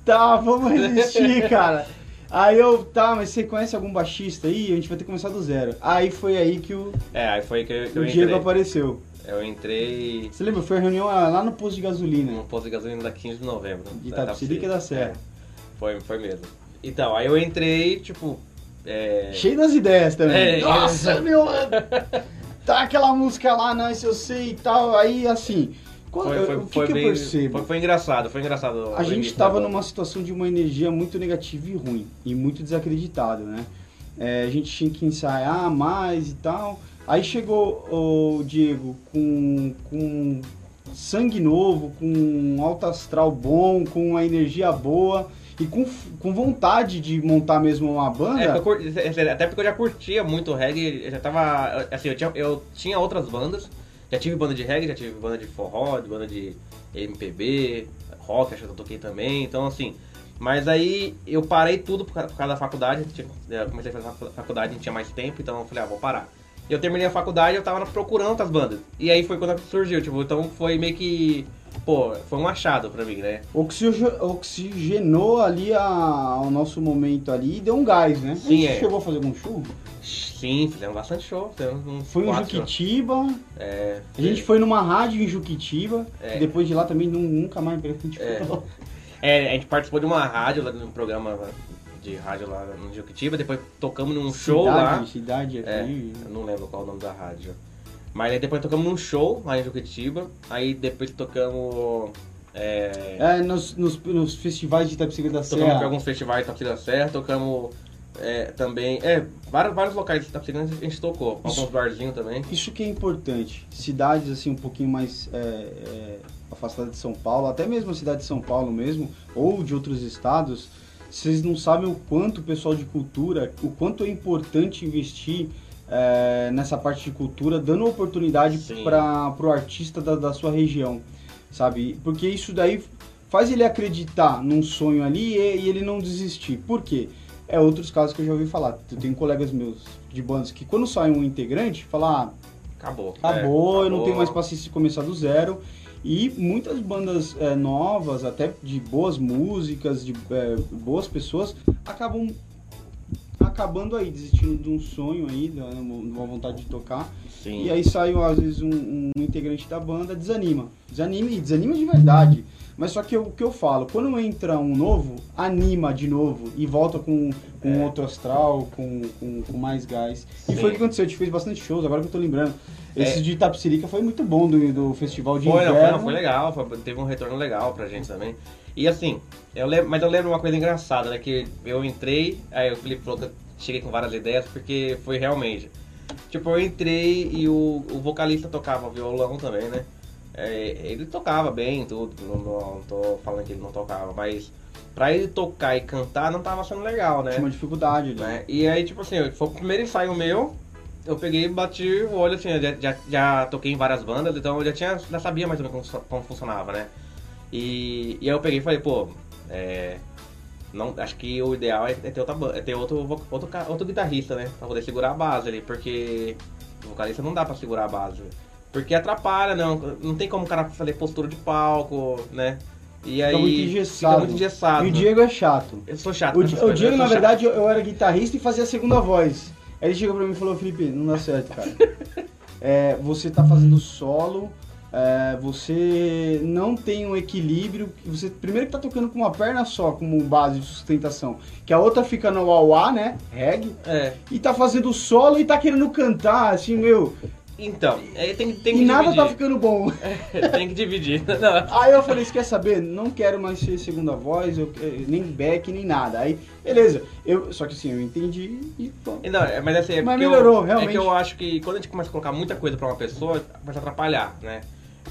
tá, vamos resistir, cara. Aí eu, tá, mas você conhece algum baixista aí? A gente vai ter que começar do zero. Aí foi aí que o. É, aí foi que, que o Diego apareceu. Eu entrei. Você lembra? Foi a reunião lá no posto de gasolina. No posto de gasolina da 15 de novembro. De Itapecerica da Serra. É, foi, foi mesmo. Então, aí eu entrei, tipo. É... Cheio das ideias também. É, Nossa, é... meu. Tá aquela música lá, não, isso eu sei e tal. Aí, assim. Quando, foi, foi, o que, foi que bem, eu percebo? Foi, foi, engraçado, foi engraçado. A gente estava numa situação de uma energia muito negativa e ruim. E muito desacreditado, né? É, a gente tinha que ensaiar mais e tal. Aí chegou o Diego com, com sangue novo, com um alto astral bom, com uma energia boa e com, com vontade de montar mesmo uma banda. É, curti, até porque eu já curtia muito reggae, eu já tava. Assim, eu tinha, eu tinha outras bandas, já tive banda de reggae, já tive banda de forró, de banda de MPB, rock, acho que eu toquei também, então assim. Mas aí eu parei tudo por causa, da faculdade, eu comecei a fazer faculdade, não tinha mais tempo, então eu falei, ah, vou parar eu terminei a faculdade eu tava procurando outras bandas. E aí foi quando surgiu, tipo, então foi meio que. Pô, foi um achado pra mim, né? Oxigenou ali a, o nosso momento ali e deu um gás, né? Sim, é. chegou a fazer algum show? Sim, fizemos bastante show. Fizemos foi em Juquitiba. É, a gente foi numa rádio em Juquitiba. É. depois de lá também nunca mais a gente é. É, a gente participou de uma rádio lá no programa de rádio lá no Juquitiba, depois tocamos num cidade, show lá. Cidade é, eu não lembro qual é o nome da rádio. Mas aí depois tocamos num show lá em Juquitiba, aí depois tocamos... É, é nos, nos, nos, festivais de Itapecerica da Serra. Tocamos em alguns festivais de Itapecerica da Serra, tocamos é, também... É, vários, vários locais de Itapecerica a gente tocou, isso, alguns barzinhos também. Isso que é importante, cidades assim um pouquinho mais... É, é, afastadas de São Paulo, até mesmo a cidade de São Paulo mesmo, ou de outros estados, vocês não sabem o quanto o pessoal de cultura, o quanto é importante investir é, nessa parte de cultura, dando oportunidade para o artista da, da, sua região, sabe? Porque isso daí faz ele acreditar num sonho ali e, e, ele não desistir. Por quê? É outros casos que eu já ouvi falar. Eu tenho colegas meus de bandas que quando sai um integrante, fala, ah, acabou, acabou, é, acabou. eu não tenho mais paciência de começar do zero. E muitas bandas é, novas, até de boas músicas, de é, boas pessoas, acabam acabando aí, desistindo de um sonho aí, de uma vontade de tocar. Sim. E aí sai, às vezes, um, um, integrante da banda, desanima. Desanima e desanima de verdade. Mas só que o que eu falo, quando entra um novo, anima de novo e volta com, com é. outro astral, com, com, com mais gás. Sim. E foi o que aconteceu, a gente fez bastante shows, agora que eu tô lembrando. Esse É. de Itapsirica foi muito bom do, do festival de Foi, inverno. foi, não, foi legal, foi- teve um retorno legal pra gente também. E assim, eu lembro, mas eu lembro uma coisa engraçada, né? Que eu entrei, aí o Felipe falou que eu cheguei com várias ideias, porque foi realmente. Tipo, eu entrei e o, o vocalista tocava violão também, né? É, ele tocava bem, tudo, não, não tô falando que ele não tocava, mas pra ele tocar e cantar não tava sendo legal, né? Tinha uma dificuldade né? E aí, tipo assim, foi o primeiro ensaio meu. Eu peguei e bati o olho, assim, eu já, já, já toquei em várias bandas, então eu já tinha, já sabia mais ou menos como, como funcionava, né? E, e aí eu peguei e falei, pô, é, não, acho que o ideal é, é ter, outra, é ter outro, outro, outro guitarrista, né? Pra poder segurar a base ali, porque o vocalista não dá pra segurar a base. Porque atrapalha, não, não tem como o cara fazer postura de palco, né? E aí Fica muito engessado. Fica muito engessado. E o Diego é chato. Eu sou chato. O, Di- o Diego, na chato. verdade, eu, eu era guitarrista e fazia a segunda voz. Aí ele chegou pra mim e falou, Felipe, não dá certo, cara. É, você tá fazendo solo, é, você não tem um equilíbrio. Você primeiro que tá tocando com uma perna só, como base de sustentação, que a outra fica no auá, né? Reggae. É. E tá fazendo solo e tá querendo cantar, assim, meu. Então, aí tem, tem e que nada dividir. tá ficando bom. tem que dividir. Não. Aí eu falei, você quer saber? Não quero mais ser segunda voz, eu, eh, nem back, nem nada. Aí, beleza. Eu, só que assim, eu entendi e. Não, é- mas assim, é Mas melhorou, eu, realmente. É que eu acho que quando a gente começa a colocar muita coisa pra uma pessoa, começa a atrapalhar, né?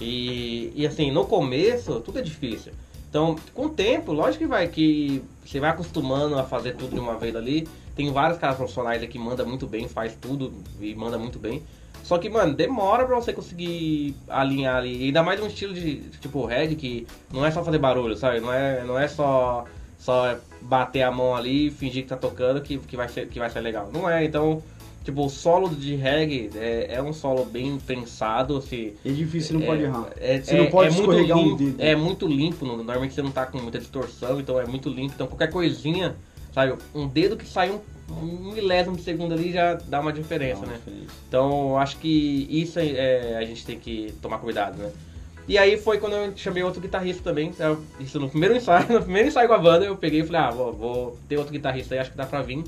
E, e assim, no começo, tudo é difícil. Então, com o tempo, lógico que vai que você vai acostumando a fazer tudo de uma vez ali. Tem vários caras profissionais aí que manda muito bem, faz tudo e manda muito bem. Só que, mano, demora pra você conseguir alinhar ali. E ainda mais um estilo de, tipo, Red, que não é só fazer barulho, sabe? Não é, não é só, só bater a mão ali e fingir que tá tocando que, que, vai ser, que vai ser legal. Não é, então... Tipo, o solo de reggae é, é um solo bem pensado, se... É difícil, não pode errar. É, Você não pode muito escorregar um limpo, dedo. É muito limpo, no- normalmente você não tá com muita distorção, então é muito limpo. Então qualquer coisinha, sabe, um dedo que sai um, um milésimo de segundo ali já dá uma diferença, né? diferença. Então acho que isso é, é, a gente tem que tomar cuidado, né? E aí foi quando eu chamei outro guitarrista também. eu- Isso no primeiro ensaio, no primeiro ensaio com a banda, eu peguei e falei, ah, vou, vou ter outro guitarrista aí, acho que dá pra vir.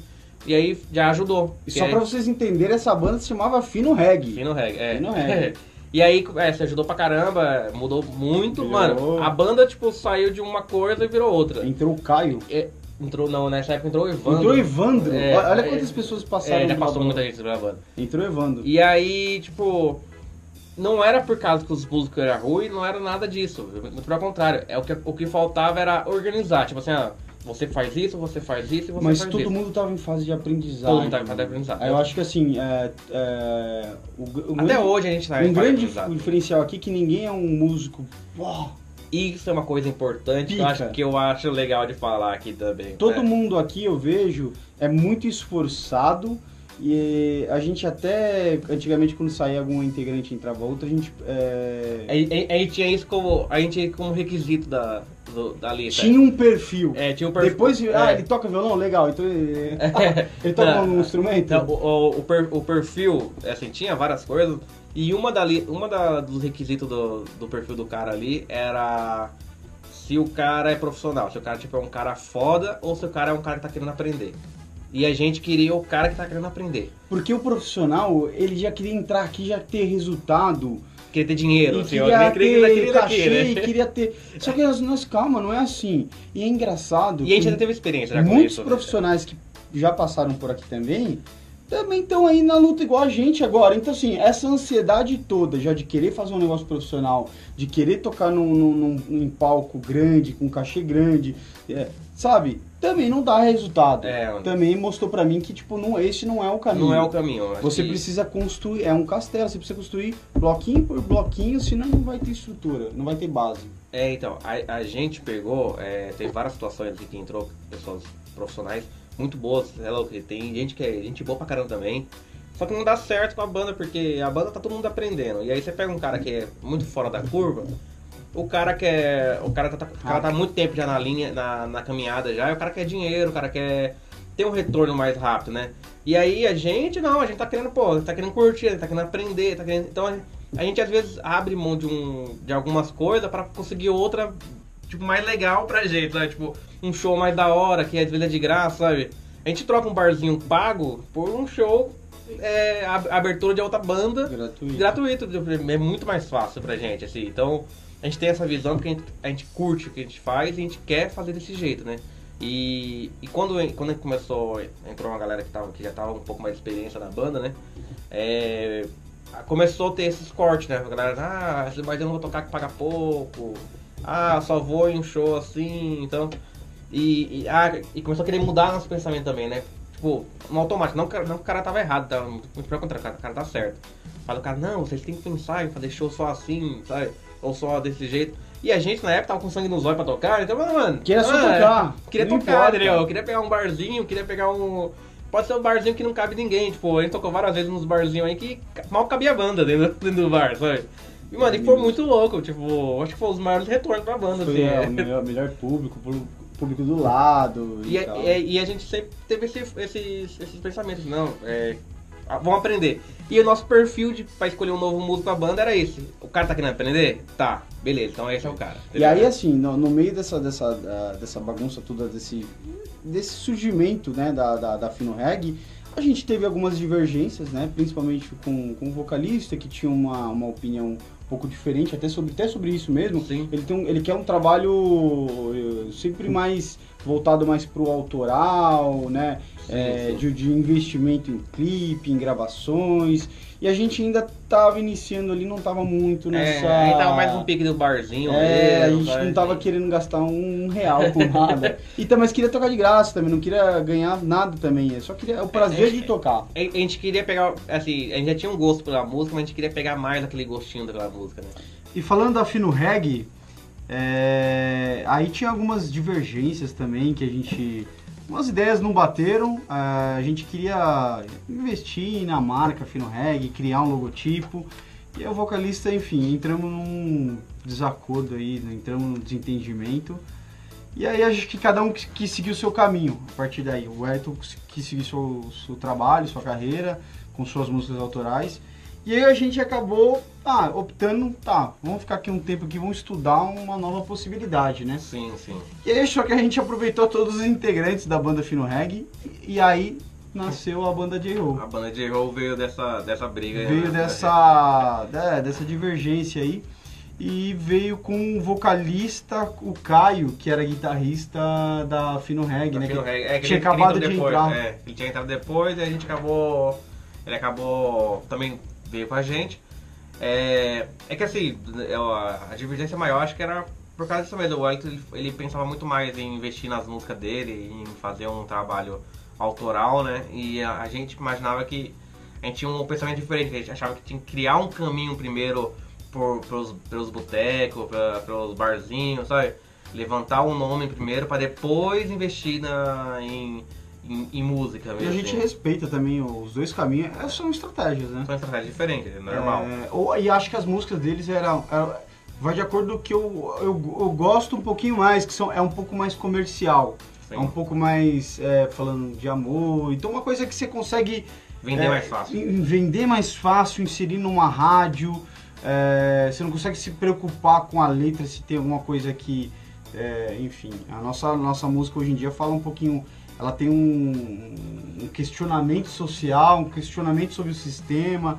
E aí já ajudou. E só aí- pra vocês entenderem, essa banda se chamava Fino Reggae. Fino reggae, é. Fino reggae. e aí, é, você ajudou pra caramba, mudou muito. Virou. Mano, a banda, tipo, saiu de uma coisa e virou outra. Entrou o Caio. É, entrou, não, nessa época entrou o Evandro. Entrou Evandro. É, olha é, quantas pessoas passaram É, já passou muita gente pela banda. Entrou Evandro. E aí, tipo, não era por causa que os músicos eram ruins, não era nada disso. Muito pelo contrário. É o que, o que faltava era organizar. Tipo assim, ah, você faz isso, você faz isso e você Mas faz todo isso. mundo tava em fase de aprendizado. Todo mundo tava em fase de aprendizado. Eu acho que assim, é, é, o, o Até grande- hoje a gente tá um grande diferencial aqui é que ninguém é um músico. Uau, Isso é uma coisa importante que eu, acho, que eu acho legal de falar aqui também. Todo né? mundo aqui eu vejo é muito esforçado e a gente até antigamente quando saía algum integrante e entrava outro, a gente é, A, a- a gente tinha isso como, a gente como requisito da, do- da lista. tinha um perfil. É, tinha um perfil. Depois, ah, é. ele toca violão? Legal, então ele, ele toca Não, um instrumento? Não, o, o- o perfil, assim, tinha várias coisas. E uma, dali, uma da, dos requisitos do, do perfil do cara ali era se o cara é profissional, se o cara tipo, é um cara foda ou se o cara é um cara que tá querendo aprender. E a gente queria o cara que tá querendo aprender. Porque o profissional, ele já queria entrar aqui, já ter resultado. Queria ter dinheiro, assim, queria eu queria, ter queria, cachê, queria, né? queria ter... Só que nós, nós, calma, não é assim. E é engraçado E a gente ainda teve experiência já com muitos isso. né? profissionais que já passaram por aqui também, também estão aí na luta igual a gente agora. Então, assim, essa ansiedade toda já de querer fazer um negócio profissional, de querer tocar num, num, num- palco grande, com cachê grande, é, sabe? Também não dá resultado. É. Também mostrou pra mim que, tipo, não, esse não é o caminho. Não é o caminho. Você que- precisa construir, é um castelo, você precisa construir bloquinho por bloquinho, senão não vai ter estrutura, não vai ter base. É, então, a, a gente pegou, é, teve várias situações aqui que entrou pessoas profissionais muito boas, é louco, e tem gente que é gente boa pra caramba também. Só que não dá certo com a banda, porque a banda tá todo mundo aprendendo. E aí você pega um cara que é muito fora da curva, o cara quer. O cara tá, o cara tá muito tempo já na linha, na, na caminhada já, e o cara quer dinheiro, o cara quer ter um retorno mais rápido, né? E aí a gente não, a gente tá querendo, pô, tá querendo curtir, tá querendo aprender, tá querendo. Então a, a gente às vezes abre mão de, um, de algumas coisas pra conseguir outra, tipo, mais legal pra gente, sabe? Tipo, um show mais da hora, que às vezes é de graça, sabe? A gente troca um barzinho pago por um show é, abertura de outra banda Gratuito. gratuito. É muito mais fácil pra gente, assim. Então, a gente tem essa visão porque a gente, a gente curte o que a gente faz e a gente quer fazer desse jeito, né? E, e quando, quando começou, entrou uma galera que, tava, que já tava um pouco mais de experiência na banda, né? É, começou a ter esses cortes, né? A galera, ah, mas eu não vou tocar que paga pouco. Ah, só vou em um show assim, então... E, e, ah, e começou a querer mudar nosso pensamento também, né? Tipo, no automático, não, que o cara- não que o cara tava errado, tá? muito pelo contrário, o cara, tá certo. Fala o cara, não, vocês têm que pensar em fazer show só assim, sabe? Ou só desse jeito. E a gente na época tava com sangue nos olhos pra tocar, então, mano, mano. Queria só tocar, Queria não tocar, entendeu? Eu queria pegar um barzinho, queria pegar um. Pode ser um barzinho que não cabe ninguém. Tipo, a gente tocou várias vezes nos barzinhos aí que mal cabia a banda dentro, dentro do bar, sabe? E, mano, e foi muito louco, tipo, acho que foi os maiores retornos pra banda, Foi assim. é, é. o melhor, melhor público, público do lado e, E, a- e a- gente sempre teve esse- esses, esses pensamentos, não, é, vamos aprender. E o nosso perfil de, pra escolher um novo músico pra banda era esse. O cara tá querendo aprender? Tá, beleza, então esse é o cara. E aí, assim, no, no meio dessa, dessa, dessa bagunça toda, desse, desse surgimento né, da, da, da Fino Reg, a gente teve algumas divergências, né? Principalmente com, com o vocalista, que tinha uma, uma opinião pouco diferente, até sobre, até sobre isso mesmo. Sim. Ele, tem um- ele quer um trabalho eh, sempre mais voltado mais pro autoral, né? Sim, É, sim. de, de investimento em clipe, em gravações. E a gente ainda tava iniciando ali, não tava muito nessa. É, aí tava mais um pique do barzinho É, a mesmo, gente sabe? não tava querendo gastar um real com nada. e também mas queria tocar de graça também, não queria ganhar nada também. Eu só queria o prazer É, de tocar. A a gente queria pegar, assim, a gente já tinha um gosto pela música, mas a gente queria pegar mais aquele gostinho daquela música, né? E falando da Fino Reg, é, aí tinha algumas divergências também que a gente. Umas ideias não bateram, é, a gente queria investir na marca Fino Reg, criar um logotipo. E o vocalista, enfim, entramos num desacordo aí, né, entramos num desentendimento. E aí acho que cada um quis seguir o seu caminho a partir daí. O Ayrton quis seguir seu, seu trabalho, sua carreira, com suas músicas autorais. E aí a gente acabou ah, optando, tá, vamos ficar aqui um tempo aqui, vamos estudar uma nova possibilidade, né? Sim, sim. E aí só que a gente aproveitou todos os integrantes da banda Fino Reg e, aí nasceu a banda J-Ho. A banda de roll veio dessa, dessa briga. Veio né? dessa, é, dessa divergência aí e veio com o vocalista, o Caio, que era guitarrista da Fino Reg, né? Fino que. É, que tinha acabado de depois, entrar. É, ele tinha entrado depois e a gente acabou. Ele acabou também veio com a gente. É, é que assim, a, a divergência maior acho que era por causa disso mesmo. O Wellington ele, ele pensava muito mais em investir nas músicas dele, em fazer um trabalho autoral, né? E a, a gente imaginava que a gente tinha um pensamento diferente, a gente achava que tinha que criar um caminho primeiro por, pelos, pelos botecos, pelos barzinhos, sabe? Levantar um nome primeiro para depois investir na, em, em, em música E mesmo. a gente assim. respeita também os dois caminhos, é, são estratégias, né? São estratégias diferentes, é normal. É, ou- e acho que as músicas deles eram. eram- vai de acordo com o que eu, eu, eu gosto um pouquinho mais, que são, é um pouco mais comercial. Sim. É um pouco mais é, falando de amor. Então uma coisa que você consegue Vender é, mais fácil. vender mais fácil, inserir numa rádio. é, você não consegue se preocupar com a letra se tem alguma coisa que. enfim, a nossa, nossa música hoje em dia fala um pouquinho. Ela tem um, um questionamento social, um questionamento sobre o sistema,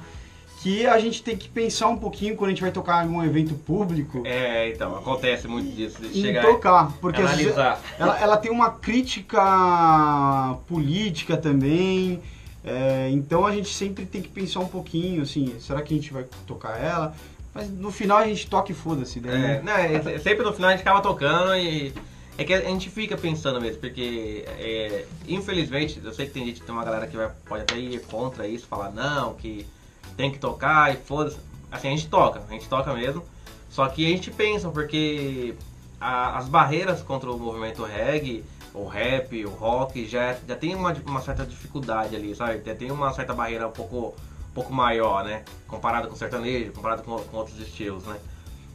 que a gente tem que pensar um pouquinho quando a gente vai tocar em um evento público. É, então, acontece muito disso. De chegar tocar, porque analisar. ela, ela tem uma crítica política também. é, então a gente sempre tem que pensar um pouquinho, assim, será que a gente vai tocar ela? Mas no final a gente toca e foda-se, né? É, não, é, sempre no final a gente acaba tocando e. É que a gente fica pensando mesmo, porque é, infelizmente, eu sei que tem gente, tem uma galera que vai, pode até ir contra isso, falar não, que tem que tocar e foda-se. Assim, a gente toca, a gente toca mesmo. Só que a gente pensa, porque a- as barreiras contra o movimento reggae, o rap, o rock, já, já tem uma, uma certa dificuldade ali, sabe? Já tem uma certa barreira um pouco, um pouco maior, né? Comparado com o sertanejo, comparado com, com outros estilos, né?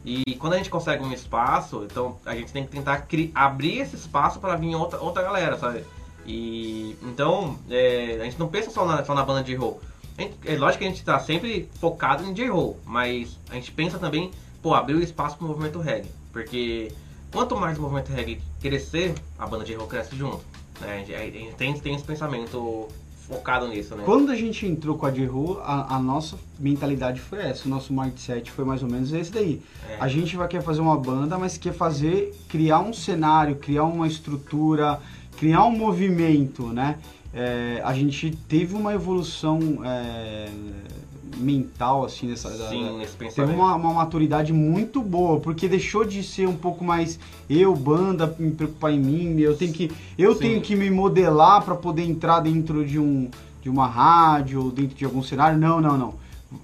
E quando a gente consegue um espaço, então a gente tem que tentar abrir esse espaço para vir outra, outra galera, sabe? E então é, a gente não pensa só na, só na banda de roll. É lógico que a gente tá sempre focado em J-Roll, mas a gente pensa também, pô, abrir o espaço pro movimento reggae. Porque quanto mais o movimento reggae crescer, a banda J-Roll cresce junto. Né? A gente tem, tem esse pensamento focado nisso, né? Quando a gente entrou com a J-Ro, a, a nossa mentalidade foi essa, o nosso mindset foi mais ou menos esse daí. É. A gente vai querer fazer uma banda, mas quer fazer, criar um cenário, criar uma estrutura, criar um movimento, né? É, a gente teve uma evolução é, mental, assim, nessa... Sim, da- nesse Teve pensamento. uma, uma maturidade muito boa, porque deixou de ser um pouco mais eu, banda, me preocupar em mim, eu tenho que, eu Sim. tenho que me modelar para poder entrar dentro de, um, de uma rádio ou dentro de algum cenário. Não, não, não.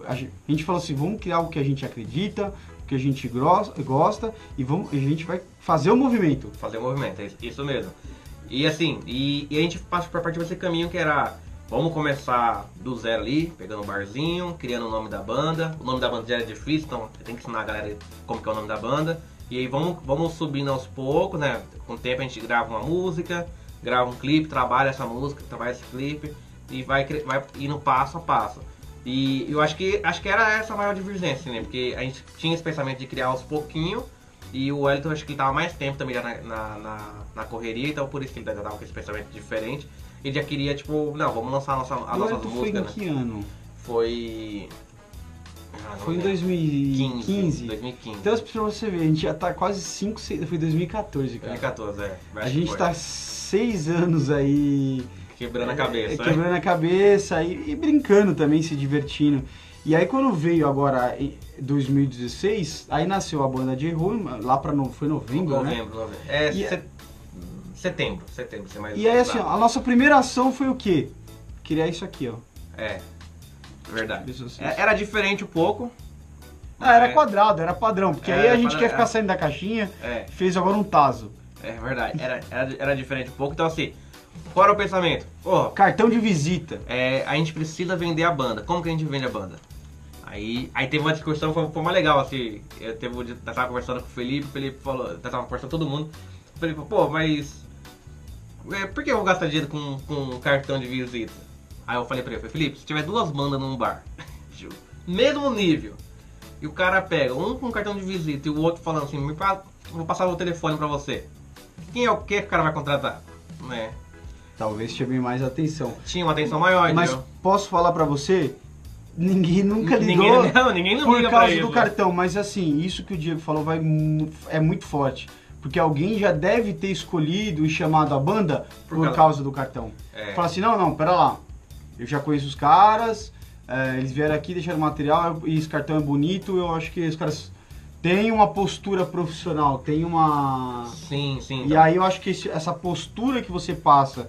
A gen- a gente falou assim, vamos criar o que a gente acredita, o que a gente gosta e vamos, a gente vai fazer o movimento. fazer o movimento, é isso- mesmo. E assim, e, e a gente passa pra partir desse caminho que era, vamos começar do zero ali, pegando um barzinho, criando o nome da banda. O nome da banda já era difícil, então tem que ensinar a galera como que é o nome da banda. E aí vamos, vamos subindo aos poucos, né? Com o tempo a gente grava uma música, grava um clipe, trabalha essa música, trabalha esse clipe e vai, vai indo passo a passo. E eu acho que acho que era essa a maior divergência, né? Porque a gente tinha esse pensamento de criar aos pouquinhos e o Wellington acho que ele tava mais tempo também na, na, na, na correria, então por isso que ele tava com esse pensamento diferente. Ele já queria, tipo, não, vamos lançar a nossa, a O nossas Hélito foi em né? que ano? Foi. Ah, Foi em lembro. 2015. 2015. Então, pra você ver, a gente já tá quase 5, 6, foi 2014, cara. 2014, é. A gente foi. tá seis anos aí quebrando a é, cabeça. né? quebrando a cabeça e, e brincando também, se divertindo. E aí quando veio agora em 2016, aí nasceu a banda de Rui, lá pra no, foi novembro, né? Novembro, novembro. É, E- set- setembro, setembro, ser mais E aí assim, ó, a nossa primeira ação foi o quê? Criar isso aqui, ó. É, verdade. Isso, isso. É, Era diferente um pouco. Ah, era É, quadrado, era padrão, porque aí a gente quer ficar é. saindo da caixinha, É, fez agora um taso. é verdade. Era, era, era diferente um pouco. Então assim, qual era o pensamento? Porra, Cartão de visita. é, a gente precisa vender a banda. Como que a gente vende a banda? Aí, aí teve uma discussão, foi, foi mais legal, assim. Eu teve, eu tava conversando com o Felipe, o Felipe falou, eu tava conversando com todo mundo. O Felipe falou, pô, mas. É, por que eu vou gastar dinheiro com, com cartão de visita? Aí eu falei pra ele, falei, Felipe, se tiver duas bandas num bar, mesmo nível, e o cara pega um com cartão de visita e o outro falando assim, me pa- vou passar o telefone pra você. Quem é o que que o cara vai contratar? Né? Talvez chame mais atenção. Tinha uma atenção maior, Mas entendeu? posso falar pra você? Ninguém nunca ligou. Ninguém, não, ninguém não por causa isso. do cartão, mas assim, isso que o Diego falou vai é muito forte. Porque alguém já deve ter escolhido e chamado a banda Por por, causa- causa do cartão. É. Fala assim, não, não, pera lá. Eu já conheço os caras, é, eles vieram aqui, deixaram material, e esse cartão é bonito, eu acho que os caras têm uma postura profissional, tem uma... Sim, sim. E então. aí eu acho que esse- essa postura que você passa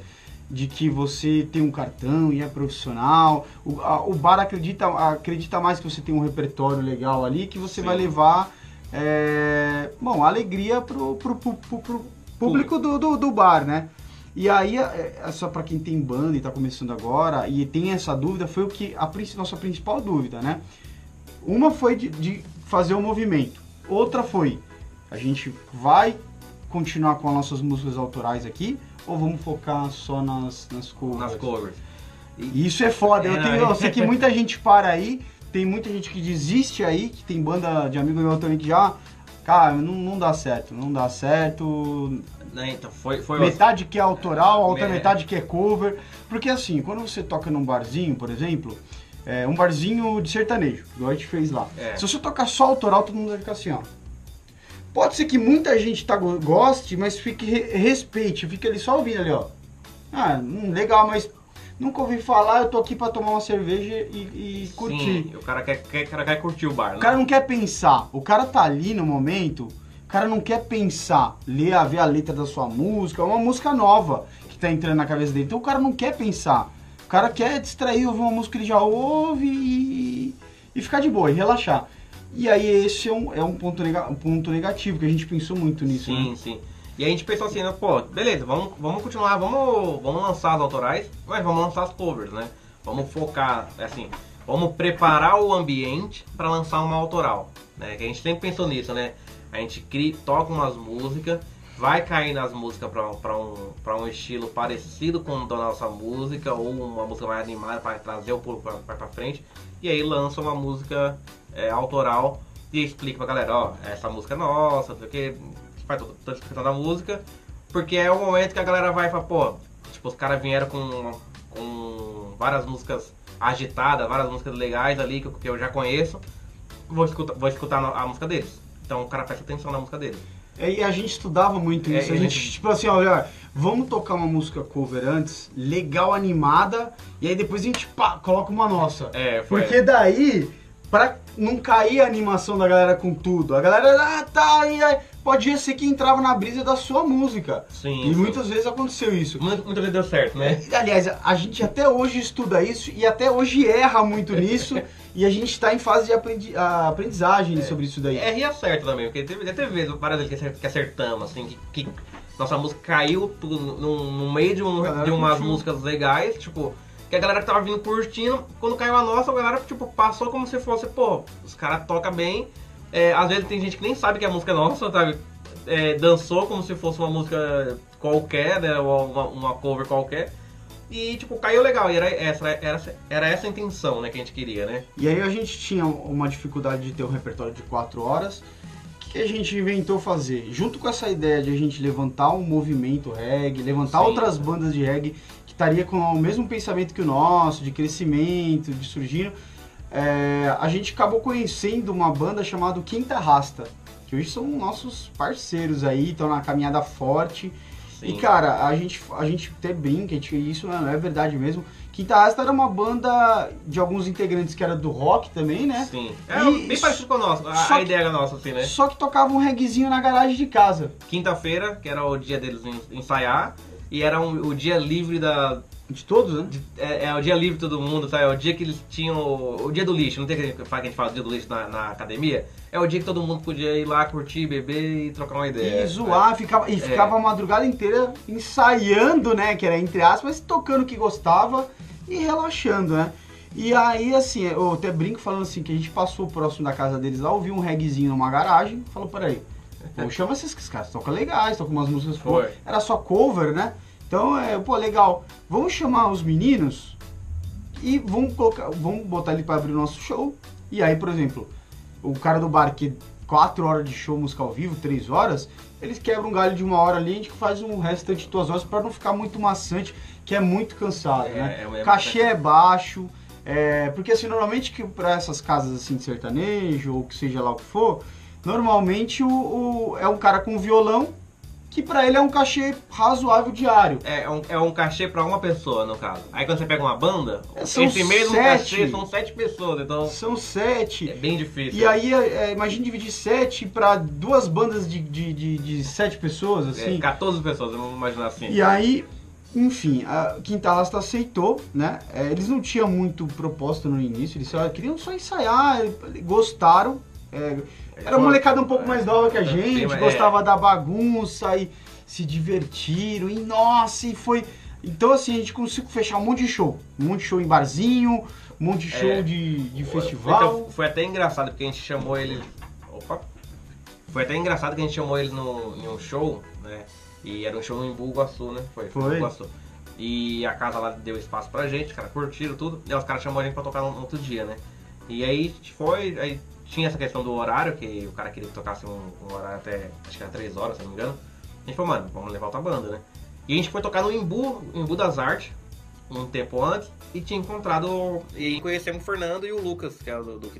de que você tem um cartão e é profissional, o, a- o bar acredita, acredita mais que você tem um repertório legal ali, que você Sim. vai levar é, bom, alegria pro, pro, pro- pro- público do, do, do bar, né? E aí, é, é só pra quem tem banda e tá começando agora e tem essa dúvida, foi o que a nossa principal dúvida, né? Uma foi de, de fazer o movimento, outra foi a gente vai continuar com as nossas músicas autorais aqui ou vamos focar só nas, nas covers? nas covers. E Isso é foda. Eu, É, tenho- não, eu sei que muita gente para aí, tem muita gente que desiste aí, que tem banda de amigo meu também que já. Cara, não, não dá certo, não dá certo. Né, então, foi, foi Metade que é autoral, a outra É. metade que é cover. Porque assim, quando você toca num barzinho, por exemplo, é, um barzinho de sertanejo, igual a gente fez lá. É. Se você tocar só autoral, todo mundo vai ficar assim, ó. Pode ser que muita gente tá, go- goste, mas fique re- respeite, fica ali só ouvindo ali, ó. Ah, hum, legal, mas nunca ouvi falar, eu tô aqui pra tomar uma cerveja e, e curtir. Sim, o cara quer, quer, o cara quer curtir o bar, O né? cara não quer pensar. O cara tá ali no momento, o cara não quer pensar, ler, ver a letra da sua música, é uma música nova que tá entrando na cabeça dele. Então o cara não quer pensar. O cara quer distrair, ouvir uma música que ele já ouve e, e ficar de boa, e relaxar. E aí esse é um, é um, ponto, nega- um ponto negativo, que a gente pensou muito nisso, Sim, né? sim. E a gente pensou assim, né, pô, beleza, vamos, vamos continuar, vamos, vamos lançar as autorais, mas vamos lançar as covers, né? Vamos focar, assim, vamos preparar o ambiente para lançar uma autoral, né? Que a gente sempre pensou nisso, né? A gente cria, toca umas músicas, vai cair nas músicas para um, um estilo parecido com da nossa música, ou uma música mais animada para trazer o público pra frente, e aí lança uma música é, autoral e explica pra galera, ó, essa música é nossa, o que, faz toda a descrição da música, porque é o momento que a galera vai falar, pô, tipo, os caras vieram com, com várias músicas agitadas, várias músicas legais ali que eu, que eu já conheço, vou escutar, vou escutar a música deles. Então o cara presta atenção na música deles. É, e a gente estudava muito É, isso. a e gente- tipo assim, olha, vamos tocar uma música cover antes, legal, animada, e aí depois a gente pá, coloca uma nossa. É, foi. Porque daí, pra não cair a animação da galera com tudo, a galera, ah, tá, e aí, podia ser que entrava na brisa da sua música. Sim, E muitas vezes aconteceu isso. Muitas vezes deu certo, né? Aliás, a gente até hoje estuda isso e até hoje erra muito nisso, e a gente tá em fase de aprendi- a aprendizagem sobre isso daí. É, e acerta também, porque teve, teve vezes, várias vezes que acer- que acertamos, assim, que, que nossa música caiu tudo no, no meio de, um- de umas curtiu. músicas legais, tipo, que a galera que tava vindo curtindo, quando caiu a nossa, a galera, tipo, passou como se fosse, pô, os caras tocam bem. É, às vezes tem gente que nem sabe que é a música nossa, sabe? É, dançou como se fosse uma música qualquer, né? Ou uma, uma cover qualquer. E, tipo, caiu legal. E era essa, era, era essa a intenção, né, que a gente queria, né? E aí a gente tinha uma dificuldade de ter um repertório de quatro horas. O que a gente inventou fazer? Junto com essa ideia de a gente levantar um movimento reggae, levantar Sim. outras bandas de reggae que estaria com o mesmo pensamento que o nosso, de crescimento, de surgindo, é, a gente acabou conhecendo uma banda chamada Quinta Rasta, que hoje são nossos parceiros aí, estão na caminhada forte. E cara, a gente, a gente até brinca, gente- isso não é verdade mesmo. Quinta Rasta era uma banda de alguns integrantes que era do rock também, né? Sim. É E- bem parecido com o nosso, a, Só a que- ideia nossa, assim, né? Só que tocava um reguezinho na garagem de casa. Quinta-feira, que era o dia deles en- ensaiar, e era um- o dia livre da. De todos, né? é, é o dia livre de todo mundo, sabe? É o dia que eles tinham. O, dia do lixo, não tem que a gente fala que a gente fala do dia do lixo na, na academia? É o dia que todo mundo podia ir lá curtir, beber e trocar uma ideia. E zoar, ficava, É. e ficava a madrugada inteira ensaiando, né? Que era entre aspas, tocando o que gostava e relaxando, né? E aí, assim, eu até brinco falando assim, que a gente passou próximo da casa deles lá, ouviu um reguezinho numa garagem, falou, peraí, chama esses caras, tocam legais, tocam umas músicas, Foi. era só cover, né? Então, é, pô, legal, vamos chamar os meninos e vamos colocar, vamos botar ele pra abrir o nosso show. E aí, por exemplo, o cara do bar que 4 horas de show música ao vivo, 3 horas, eles quebram um galho de uma hora ali, a gente faz um restante de duas horas pra não ficar muito maçante, que é muito cansado, É, né? é muito Cachê é baixo, é, porque assim, normalmente que para essas casas assim de sertanejo, ou que seja lá o que for, normalmente o, o- é um cara com violão, que pra ele é um cachê razoável diário. É, é um, é um cachê pra uma pessoa, no caso. Aí quando você pega uma banda, É, são esse mesmo sete. cachê são sete pessoas, então São sete. é bem difícil. E aí, é, imagine dividir sete pra duas bandas de, de, de, de sete pessoas, assim. É, 14 pessoas, vamos imaginar assim. E aí, enfim, a Quinta Rasta aceitou, né? É, eles não tinham muito proposta no início, eles só, queriam só ensaiar, gostaram. é, era uma Foi- molecada um pouco mais nova que a é, gente, mais- gostava da bagunça e se divertiram. E nossa, e foi. Então, assim, a gente conseguiu fechar um monte de show. Um monte de show em barzinho, um monte de show É. de, de Foi- festival. Então, foi até engraçado porque a gente chamou eles. Opa! Foi até engraçado que a gente chamou eles no, em um show, né? E era um show em Iguaçu, né? Foi, Foi. E a casa lá deu espaço pra gente, os caras curtiram tudo. E aí os caras chamou a gente pra tocar no, no outro dia, né? E aí a gente foi, aí tinha essa questão do horário, que o cara queria que tocasse um, um horário até, acho que era 3 horas, se não me engano. A gente falou, mano, vamos levar outra banda, né? E a gente foi tocar no Embu, Embu das Artes, um tempo antes, e tinha encontrado. E conhecemos o Fernando e o Lucas, que é o do, do.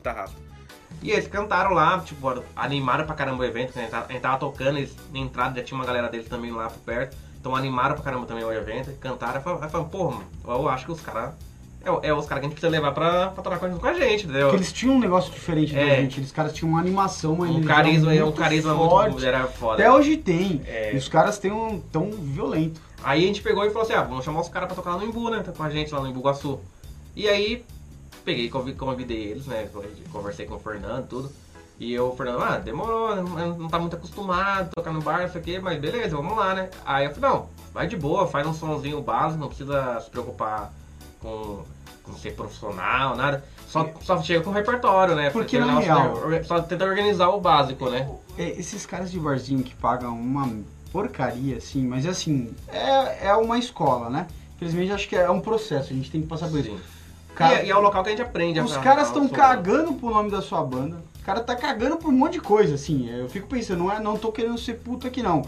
E eles cantaram lá, tipo, animaram pra caramba o evento, que a gente tava, tocando, eles na entrada já tinha uma galera deles também lá por perto. Então animaram pra caramba também o evento, cantaram, aí falaram, porra, mano, eu acho que os caras. É, é os caras que a gente precisa levar pra, pra tocar com a gente, com a gente, entendeu? Porque eles tinham um negócio diferente da É. gente. Eles caras tinham uma animação, uma Um carisma, é um carisma forte. muito. Era foda. Até hoje tem. É. E os caras têm um tão violento. Aí a gente pegou e falou assim, ah, vamos chamar os caras pra tocar lá no Embu, né? Tá com a gente lá no Embu Guaçu. E aí, peguei e convi- convidei eles, né? Conversei com o Fernando e tudo. E eu, o Fernando, ah, demorou, né? não tá muito acostumado a tocar no bar, isso aqui, mas beleza, vamos lá, né? Aí eu falei, não, vai de boa, faz um sonzinho básico, não precisa se preocupar com, com ser profissional, nada. Só, só chega com o repertório, né? Porque, na real- é- Só tenta organizar o básico, né? É, esses caras de barzinho que pagam uma porcaria, assim, mas assim, é, é uma escola, né? Infelizmente acho que é um processo, a gente tem que passar por isso. Cara- e, é- e é o local que a gente aprende. Os caras estão cagando pro nome da sua banda. O cara tá cagando por um monte de coisa, assim. Eu fico pensando, não, é, não tô querendo ser puto aqui não.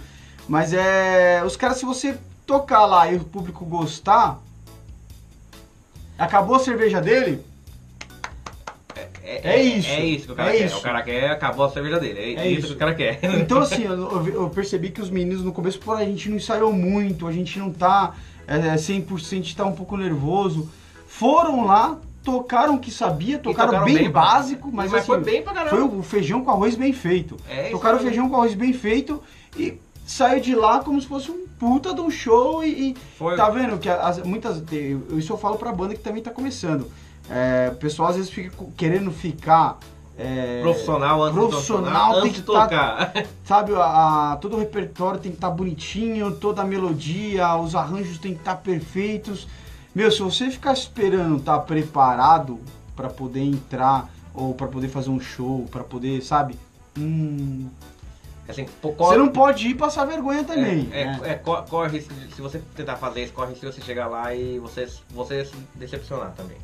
Mas é. Os caras, se você tocar lá e o público gostar, Acabou a cerveja dele? É, É isso. É isso que o cara É quer. isso. O cara quer, acabou a cerveja dele. É, É isso, isso. que o cara quer. Então, assim, eu, eu percebi que os meninos no começo, pô, a gente não ensaiou muito, a gente não tá é, 100%, a gente tá um pouco nervoso. Foram lá, tocaram o que sabia, tocaram, tocaram bem, bem básico, mas, Mas assim, foi bem pra caramba. foi o feijão com arroz bem feito. É, tocaram o feijão com arroz bem feito e saiu de lá como se fosse um puta de um show e, e Foi. tá vendo que as, muitas, isso eu falo pra banda que também tá começando. É, o pessoal às vezes fica querendo ficar... é, Profissional antes profissional tem que tá- tocar. Sabe, a, a- todo o repertório tem que estar bonitinho, toda a melodia, os arranjos tem que estar perfeitos. Meu, se você ficar esperando estar preparado pra poder entrar ou pra poder fazer um show, pra poder, sabe? Hum, Assim, pô, você corre- não pode ir passar vergonha também. É, né? é, é, co- corre se você tentar fazer isso, corre de você chegar lá e você, você se decepcionar também.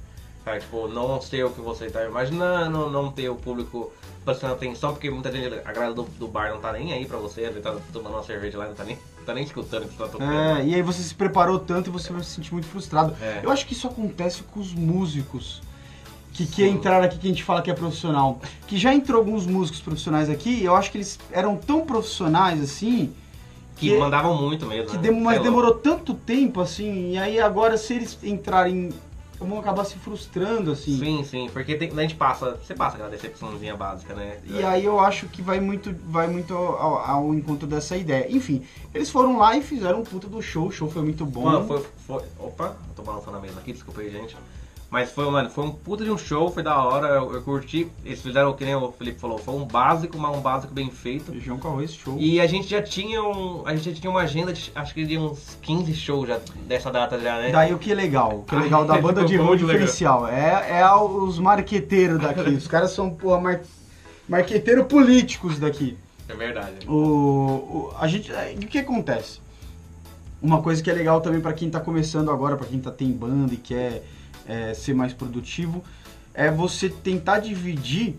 Sabe, tipo, não ser o que você tá imaginando, não ter o público prestando atenção, porque muita gente, a galera do, do bar não tá nem aí pra você, ele tá tomando uma cerveja lá, não tá nem, não tá nem escutando o que você tá tocando. É, e aí você se preparou tanto e você vai se sentir muito frustrado. É. Eu acho que isso acontece com os músicos que, que Sim. entraram aqui, que a gente fala que é profissional. Que já entrou alguns músicos profissionais aqui, eu acho que eles eram tão profissionais assim, Que que- mandavam muito mesmo. que né? dem- mas Sei lá. demorou tanto tempo assim, e aí agora se eles entrarem, vão acabar se frustrando assim. Sim, sim, porque tem, a gente passa, você passa aquela decepçãozinha básica, né? E aí eu acho que vai muito, vai muito ao, ao encontro dessa ideia. Enfim, eles foram lá e fizeram um puta do show, o show foi muito bom. Mano, foi, foi. Opa, tô balançando a mesa aqui, desculpa aí, gente. Mas foi, mano, foi um puta de um show, foi da hora, eu, eu curti. Eles fizeram, o que nem o Felipe falou, foi um básico, mas um básico bem feito. Feijão com arroz, show. E a gente já tinha um. A gente já tinha uma agenda de acho que de uns 15 shows já dessa data já, né? Daí o que é legal, o que é legal da banda de legal. diferencial é, é os marqueteiros daqui. Os caras são, porra, mar... marqueteiros políticos daqui. É verdade. O, o- a gente, é, o que acontece? Uma coisa que é legal também pra quem tá começando agora, pra quem tá tem banda e quer é, ser mais produtivo, é você tentar dividir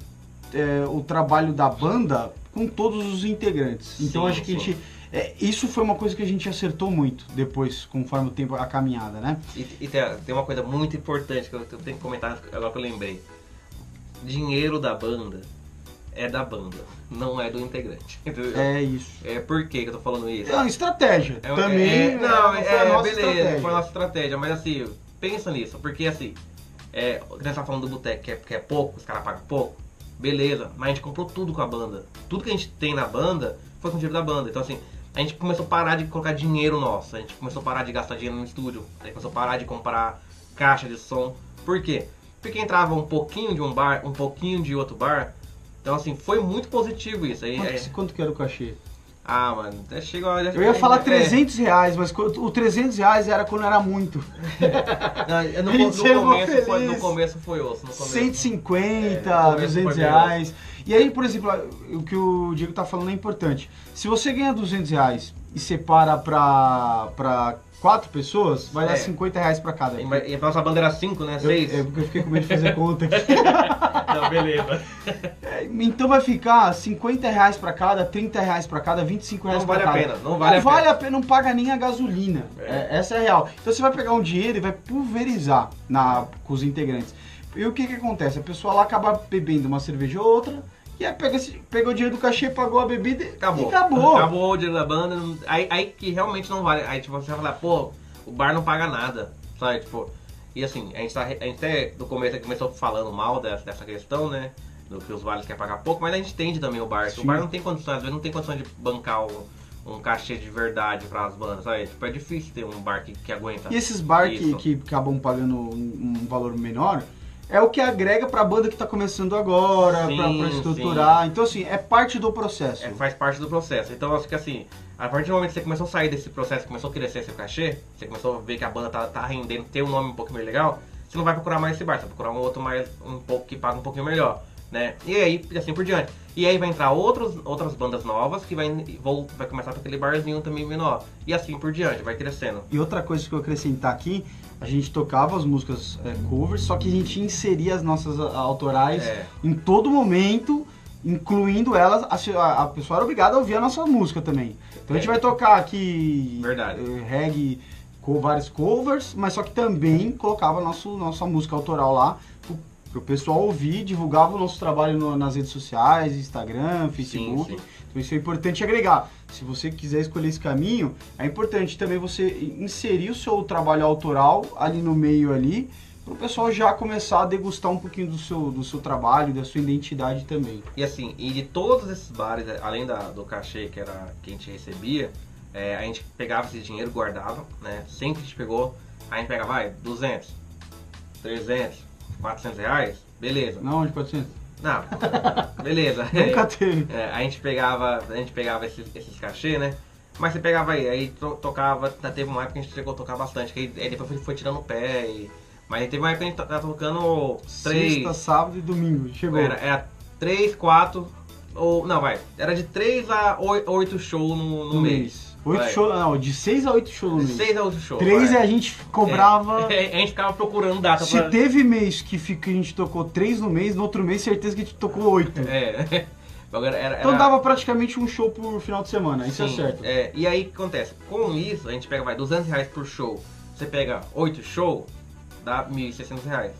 é, o trabalho da banda com todos os integrantes. Então Sim, acho que a gente, é, isso foi uma coisa que a gente acertou muito depois, conforme o tempo a caminhada, né? E, e tem, tem uma coisa muito importante que eu, tenho que comentar agora que eu lembrei. Dinheiro da banda é da banda, não é do integrante. Entendeu? É isso. É por que eu tô falando isso? É uma estratégia. É, também é, não, foi é, a nossa beleza, estratégia. foi a nossa estratégia, mas assim, pensa nisso, porque assim, é, que nós tá falando do boteco, que é, que é pouco, os caras pagam pouco, beleza, mas a gente comprou tudo com a banda. Tudo que a gente tem na banda foi com o dinheiro da banda. Então assim, a gente começou a parar de colocar dinheiro nosso, a gente começou a parar de gastar dinheiro no estúdio, a gente começou a parar de comprar caixa de som. Por quê? Porque entrava um pouquinho de um bar, um pouquinho de outro bar. Então assim, foi muito positivo isso. Aí, Quanto, é- quanto que era o cachê? Ah, mano, até chegou. Eu ia falar é, 300 reais, mas o 300 reais era quando era muito. Não, no, A no mó começo foi, no começo foi osso. No começo. 150, É, no começo 200 foi reais. E aí, por exemplo, o que o Diego tá falando é importante. Se você ganha 200 reais e separa pra, pra quatro pessoas, vai dar É. 50 reais pra cada. E, mas- e a nossa bandeira 5, né? Eu, 6. é porque eu fiquei com medo de fazer conta aqui. Não, beleza. É, Então vai ficar 50 reais pra cada, 30 reais pra cada, 25 reais Não pra vale a cada. pena, não vale a vale pena. a pena, não paga nem a gasolina. É. É, essa é a real. Então você vai pegar um dinheiro e vai pulverizar na, com os integrantes. E o que que acontece? A pessoa lá acaba bebendo uma cerveja ou outra, e aí esse- pegou o dinheiro do cachê, pagou a bebida e Acabou. e acabou. Acabou o dinheiro da banda. Aí, aí que realmente não vale. Aí tipo, você vai falar, pô, o bar não paga nada. Sabe? Tipo. E assim, a gente, tá, a gente até no começo começou falando mal dessa, dessa questão, né? Do que os bares querem pagar pouco, mas a gente entende também o bar. que O Sim. bar não tem condições, às vezes não tem condição de bancar um, um cachê de verdade para as bandas, sabe? Tipo, é difícil ter um bar que, que aguenta. E esses bar que, que acabam pagando um, um valor menor, é o que agrega pra banda que tá começando agora, Sim, pra, pra estruturar. Então assim, é parte do processo. É, faz parte do processo. Então, acho que assim, a partir do momento que você começou a sair desse processo, começou a crescer seu cachê, você começou a ver que a banda tá, tá rendendo, ter um nome um pouco mais legal, você não vai procurar mais esse bar, você vai procurar um outro mais, um pouco que paga um pouquinho melhor, né? E aí, assim por diante. E aí vai entrar outros, outras bandas novas que vai, vai começar com aquele barzinho também menor. E assim por diante, vai crescendo. E outra coisa que eu acrescentar aqui, a gente tocava as músicas é, covers, só que a gente inseria as nossas autorais É. em todo momento, incluindo elas, a, a- pessoa era obrigada a ouvir a nossa música também. Então a gente É. vai tocar aqui Verdade. eh, reggae com vários covers, mas só que também colocava nosso, nossa música autoral lá pro, pro pessoal ouvir, divulgava o nosso trabalho no- nas redes sociais, Instagram, Facebook. sim. Então isso é importante agregar. Se você quiser escolher esse caminho, é importante também você inserir o seu trabalho autoral ali no meio ali, para o pessoal já começar a degustar um pouquinho do seu, do seu trabalho, da sua identidade também. E assim, e de todos esses bares, além da, do cachê que era que a gente recebia, é, a gente pegava esse dinheiro, guardava, né? Sempre a gente pegou, a gente pegava, vai, 200, 300, 400 reais, beleza. Não, de 400? Não, beleza. Nunca teve. É, a gente pegava, a gente pegava esses, esses cachê, né? Mas você pegava aí, aí to- tocava, tá, teve uma época que a gente chegou a tocar bastante, aí, aí depois foi, foi tirando o pé. E, mas aí teve uma época que a gente tava tocando três. Sexta, sábado e domingo. Chegou. Era, era 3, 4, ou. Não, vai. Era de 3 a 8 shows no, no, no mês. mês. Oito shows, não, de 6 a 8 shows no mês. 6 a 8 shows. Três vai. é a gente cobrava. É, a gente ficava procurando data Se pra. teve mês que, fica, a gente tocou 3 no mês, no outro mês certeza que a gente tocou 8. É. Agora era, Então era- dava praticamente um show por final de semana, isso Sim, é certo. é, e aí o que acontece? Com isso, a gente pega, vai, 200 reais por show. Você pega 8 shows, dá 1.600 reais.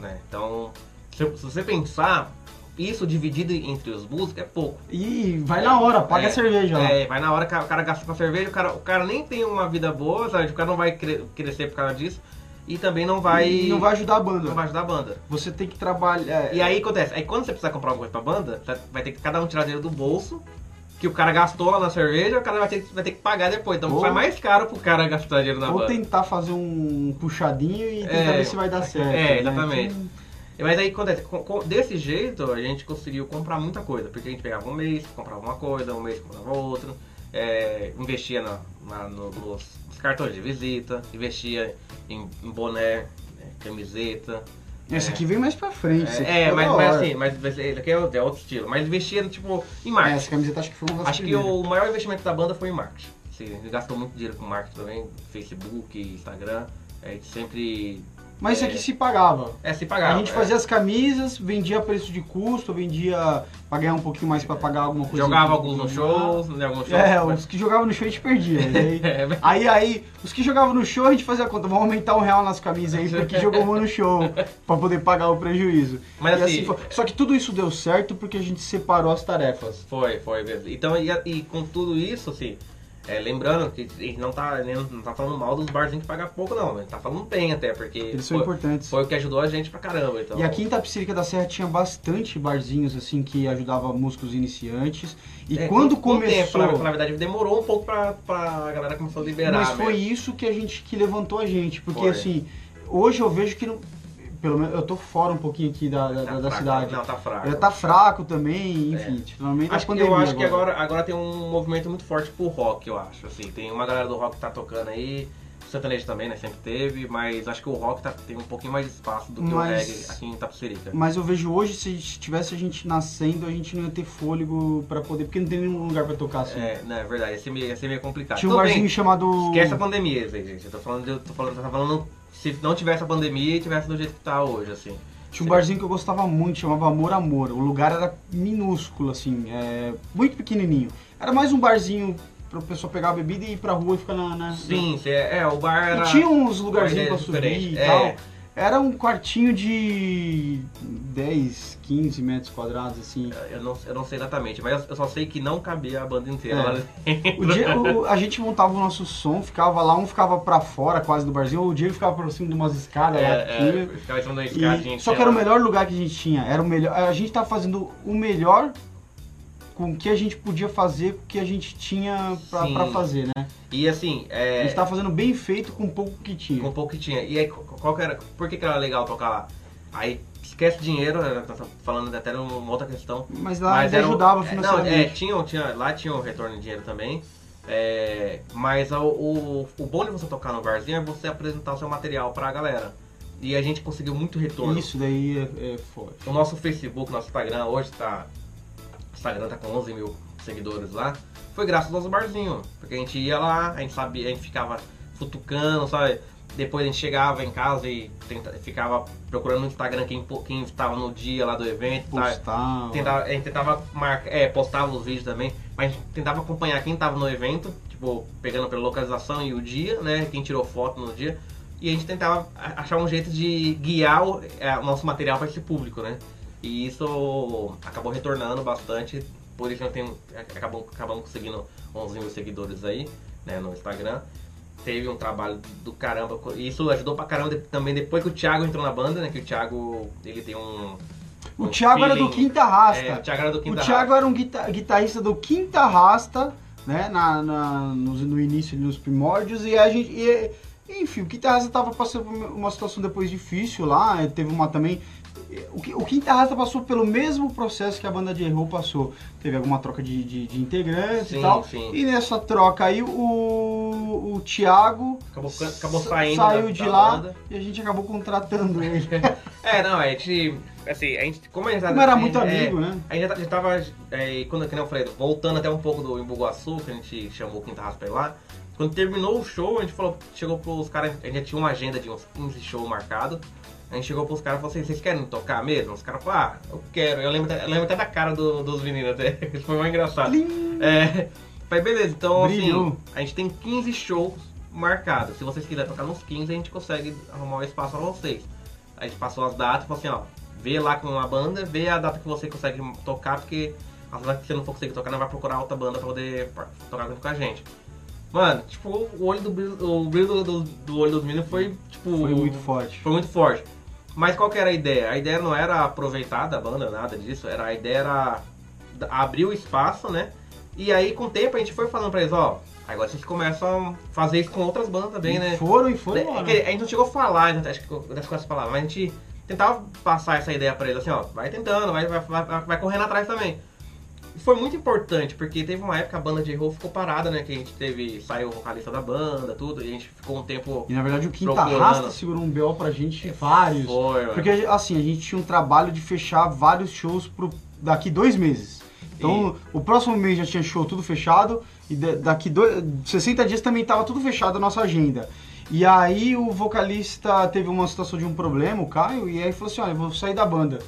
Né? Então, se, se você pensar, isso dividido entre os músicos é pouco. E vai na hora, paga É, a cerveja lá. É, vai na hora que o cara gasta com a cerveja, o cara, o cara nem tem uma vida boa, sabe? O cara não vai cre- crescer por causa disso. E também não vai. E não vai ajudar a banda. não vai ajudar a banda. Você tem que trabalhar. E aí acontece, aí quando você precisar comprar alguma coisa pra banda, tá- vai ter que cada um tirar dinheiro do bolso, que o cara gastou lá na cerveja, o cara vai ter, vai ter que pagar depois. Então Ou- sai mais caro pro cara gastar dinheiro na Ou banda. tentar fazer um puxadinho e tentar É. ver se vai dar certo. É, né? exatamente. Então, Mas aí acontece, desse jeito a gente conseguiu comprar muita coisa, porque a gente pegava um mês, comprava uma coisa, um mês comprava outra, é, investia na, na- no- nos, cartões de visita, investia em, em boné, né, camiseta. Esse aqui vem mais pra frente. É, é, mas, mas assim, mas esse aqui é outro, é outro estilo. Mas investia tipo em É, marketing. essa camiseta acho que foi das Acho que o maior investimento da banda foi em marketing. Assim, a gente gastou muito dinheiro com marketing também, Facebook, Instagram. A gente sempre. Mas isso é, aqui se pagava. É, se pagava. a gente é. fazia as camisas, vendia a preço de custo, vendia pra ganhar um pouquinho mais pra pagar alguma coisa. Jogava alguns no shows, né? Alguns shows. É, os que jogavam no show a gente perdia. e aí, É, mas- aí, aí, os que jogavam no show a gente fazia a conta, vamos aumentar um real nas camisas aí porque jogou uma no show, pra poder pagar o prejuízo. Mas assim- foi. Só que tudo isso deu certo porque a gente separou as tarefas. Foi, foi mesmo. Então, e, e com tudo isso, assim, é, lembrando que a gente não tá, nem- não tá falando mal dos barzinhos que pagam pouco, não. A gente tá falando bem até, porque Eles são foi, importantes. foi o que ajudou a gente pra caramba. Então, E aqui em Tapicirica da Serra tinha bastante barzinhos assim que ajudava músicos iniciantes. E é, quando com- tempo, começou, pra, falar a verdade, demorou um pouco pra, pra galera começar a liberar. mas foi mesmo. isso que a gente que levantou a gente, porque Foi. assim, hoje eu vejo que não, pelo menos eu tô fora um pouquinho aqui da, da, Tá da fraco, cidade. Não, tá fraco. Já tá fraco também, enfim, finalmente Acho a que, pandemia eu acho que agora, agora tem um movimento muito forte pro rock, eu acho. Assim, tem uma galera do rock que tá tocando aí, o sertanejo também, né? Sempre teve, mas acho que o rock tá, tem um pouquinho mais de espaço do que Mas- o reggae aqui em Tapicerica. Mas eu vejo hoje, se tivesse a gente nascendo, a gente não ia ter fôlego pra poder, porque não tem nenhum lugar pra tocar assim. É, não, é verdade, ia ser meio, ia ser meio complicado. Tinha um barzinho chamado. Esquece a pandemia, gente. Eu tô falando, eu tô falando, tá falando se não tivesse a pandemia e tivesse do jeito que tá hoje, assim. Tinha um barzinho que eu gostava muito, chamava Amor Amor. O lugar era minúsculo, assim, é, muito pequenininho. Era mais um barzinho pra pessoa pegar a bebida e ir pra rua e ficar na. na Sim, cê- é, o bar era. E tinha uns lugarzinhos pra subir diferente, e é. Era um quartinho de 10, 15 metros quadrados, assim. Eu não, eu não sei exatamente, mas eu só sei que não cabia a banda inteira É. lá. O dia, o- a gente montava o nosso som, ficava lá, um ficava pra fora quase do barzinho, o Diego ficava por cima de umas escadas lá É, tinha. é, ficava em cima da E- escadinha. só que era o melhor lugar que a gente tinha. Era o melhor. A gente tava fazendo o melhor com o que a gente podia fazer, com o que a gente tinha pra fazer, né? E assim, A é, gente tava fazendo bem feito com pouco que tinha. com pouco que tinha. E aí, qual que era, por que, que era legal tocar lá? Aí, esquece dinheiro, né, tá falando até uma outra questão. Mas lá Mas ainda era um- ajudava é, Não, é, financeiramente. tinha, tinha, lá tinha um retorno de dinheiro também. É, mas o, o, o bom de você tocar no barzinho é você apresentar o seu material pra galera. E a gente conseguiu muito retorno. Isso daí é, é forte. O nosso Facebook, nosso Instagram, hoje tá. Instagram tá com 11 mil seguidores lá. Foi graças ao nosso barzinho. Porque a gente ia lá, a gente sabia, a gente ficava futucando, sabe? Depois a gente chegava em casa e tenta- ficava procurando no Instagram quem, quem estava no dia lá do evento? Postar. Tentava, a gente tentava marcar, é, postava os vídeos também, mas a gente tentava acompanhar quem tava no evento, tipo, tipo, pegando pela localização e o dia, né? Quem tirou foto no dia. E a gente tentava achar um jeito de guiar o, é, o nosso material para esse público, né? E isso acabou retornando bastante, por isso eu tenho, acabamos, acabamos conseguindo 11 mil seguidores aí, né, no Instagram. Teve um trabalho do caramba, isso ajudou pra caramba também depois que o Thiago entrou na banda, né, que o Thiago, ele tem um... O um Thiago feeling, era do Quinta Rasta. É, o Thiago era do Quinta O Thiago era um guitarrista do Quinta Rasta, né, na, na no, no, início, nos primórdios, e a gente... E, enfim, o Quinta Rasta tava passando por uma situação depois difícil lá, teve uma também o, Quinta Rasta passou pelo mesmo processo que a banda de Errou passou. Teve alguma troca de, de, de integrantes sim, e tal. Sim. E nessa troca aí o, o Thiago acabou, acabou saindo saiu da, de da lá banda. e a gente acabou contratando ele. é, não, a gente. Assim, a gente. Como a gente como era muito amigo, é, né? A gente já tava. É, quando, como eu falei, voltando até um pouco do Embuguaçu, que a gente chamou o Quinta Rasta pra ir lá. Quando terminou o show, a gente falou, chegou pros caras, a gente já tinha uma agenda de uns 15 shows marcados. A gente chegou pros caras e falou assim, vocês querem tocar mesmo? Os caras falaram, ah, eu quero. Eu lembro, eu lembro até da cara do, dos meninos até. Foi muito engraçado. É, falei, beleza, então Brilhou. assim, a gente tem 15 shows marcados. Se vocês quiserem tocar nos 15, a gente consegue arrumar um espaço pra vocês. A gente passou as datas e falou assim, ó, vê lá com uma banda, vê a data que você consegue tocar, porque as datas que você não for conseguir tocar, não vai procurar outra banda pra poder tocar com a gente. Mano, tipo, o olho do brilho, o brilho do, do, do olho dos meninos foi, tipo... Foi muito forte. Foi muito forte. Mas qual que era a ideia? A ideia não era aproveitar da banda, nada disso. Era, a ideia era abrir o espaço, né? E aí, com o tempo, a gente foi falando pra eles, ó, agora vocês começam a fazer isso com outras bandas também, e né? Foram e foram. É, a gente não chegou a falar, acho que das essas palavras, mas a gente tentava passar essa ideia pra eles assim, ó, vai tentando, vai, vai, vai, vai correndo atrás também foi muito importante, porque teve uma época a banda de roll ficou parada, né? Que a gente teve. Saiu o vocalista da banda, tudo, e a gente ficou um tempo. E na verdade o Quinta Rasta segurou um BO pra gente vários. Foi, porque assim, a gente tinha um trabalho de fechar vários shows pro, daqui dois meses. Então, e... o próximo mês já tinha show tudo fechado, e daqui dois, 60 dias também tava tudo fechado a nossa agenda. E aí o vocalista teve uma situação de um problema, o Caio, e aí falou assim, olha, eu vou sair da banda.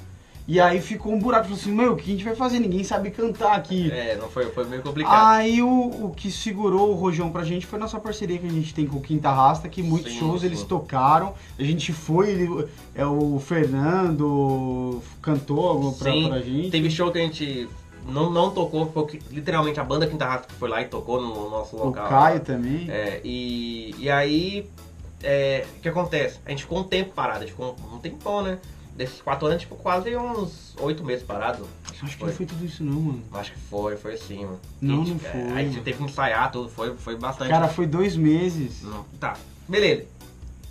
E aí ficou um buraco, falou assim, meu, o que a gente vai fazer? Ninguém sabe cantar aqui. É, não foi, foi meio complicado. Aí o, o que segurou o rojão pra gente foi nossa parceria que a gente tem com o Quinta Rasta, que muitos sim, shows sim. eles tocaram. A gente foi, ele, é o Fernando cantou pra, sim, pra gente. Teve show que a gente não, não tocou, foi literalmente a banda Quinta Rasta que foi lá e tocou no nosso local. O Caio também. É, e, e aí, é, o que acontece? A gente ficou um tempo parado, a gente ficou um, um tempão, né? Desses quatro anos, tipo, quase uns oito meses parado. Acho, acho que não foi tudo isso não, mano. Acho que foi, foi sim, mano. Não, gente, não foi. É, aí você teve que ensaiar tudo, foi, foi bastante. Cara, foi dois meses. Não, tá, beleza.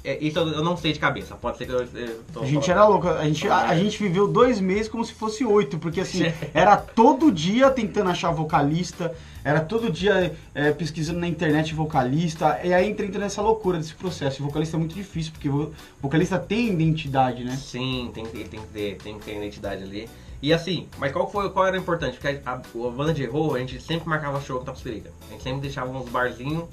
É, isso eu não sei de cabeça, pode ser que eu, eu A gente era louco, a gente, a, a, gente viveu dois meses como se fosse oito, porque assim, era todo dia tentando achar vocalista, era todo dia é, pesquisando na internet vocalista, e aí entra, entra nessa loucura desse processo. E vocalista é muito difícil, porque o vocalista tem identidade, né? Sim, tem, tem, tem, que, ter, tem que ter identidade ali. E assim, mas qual, foi, qual era importante? Porque a, a, a banda de erro, a gente sempre marcava show com Tapsirica. A gente sempre deixava uns barzinhos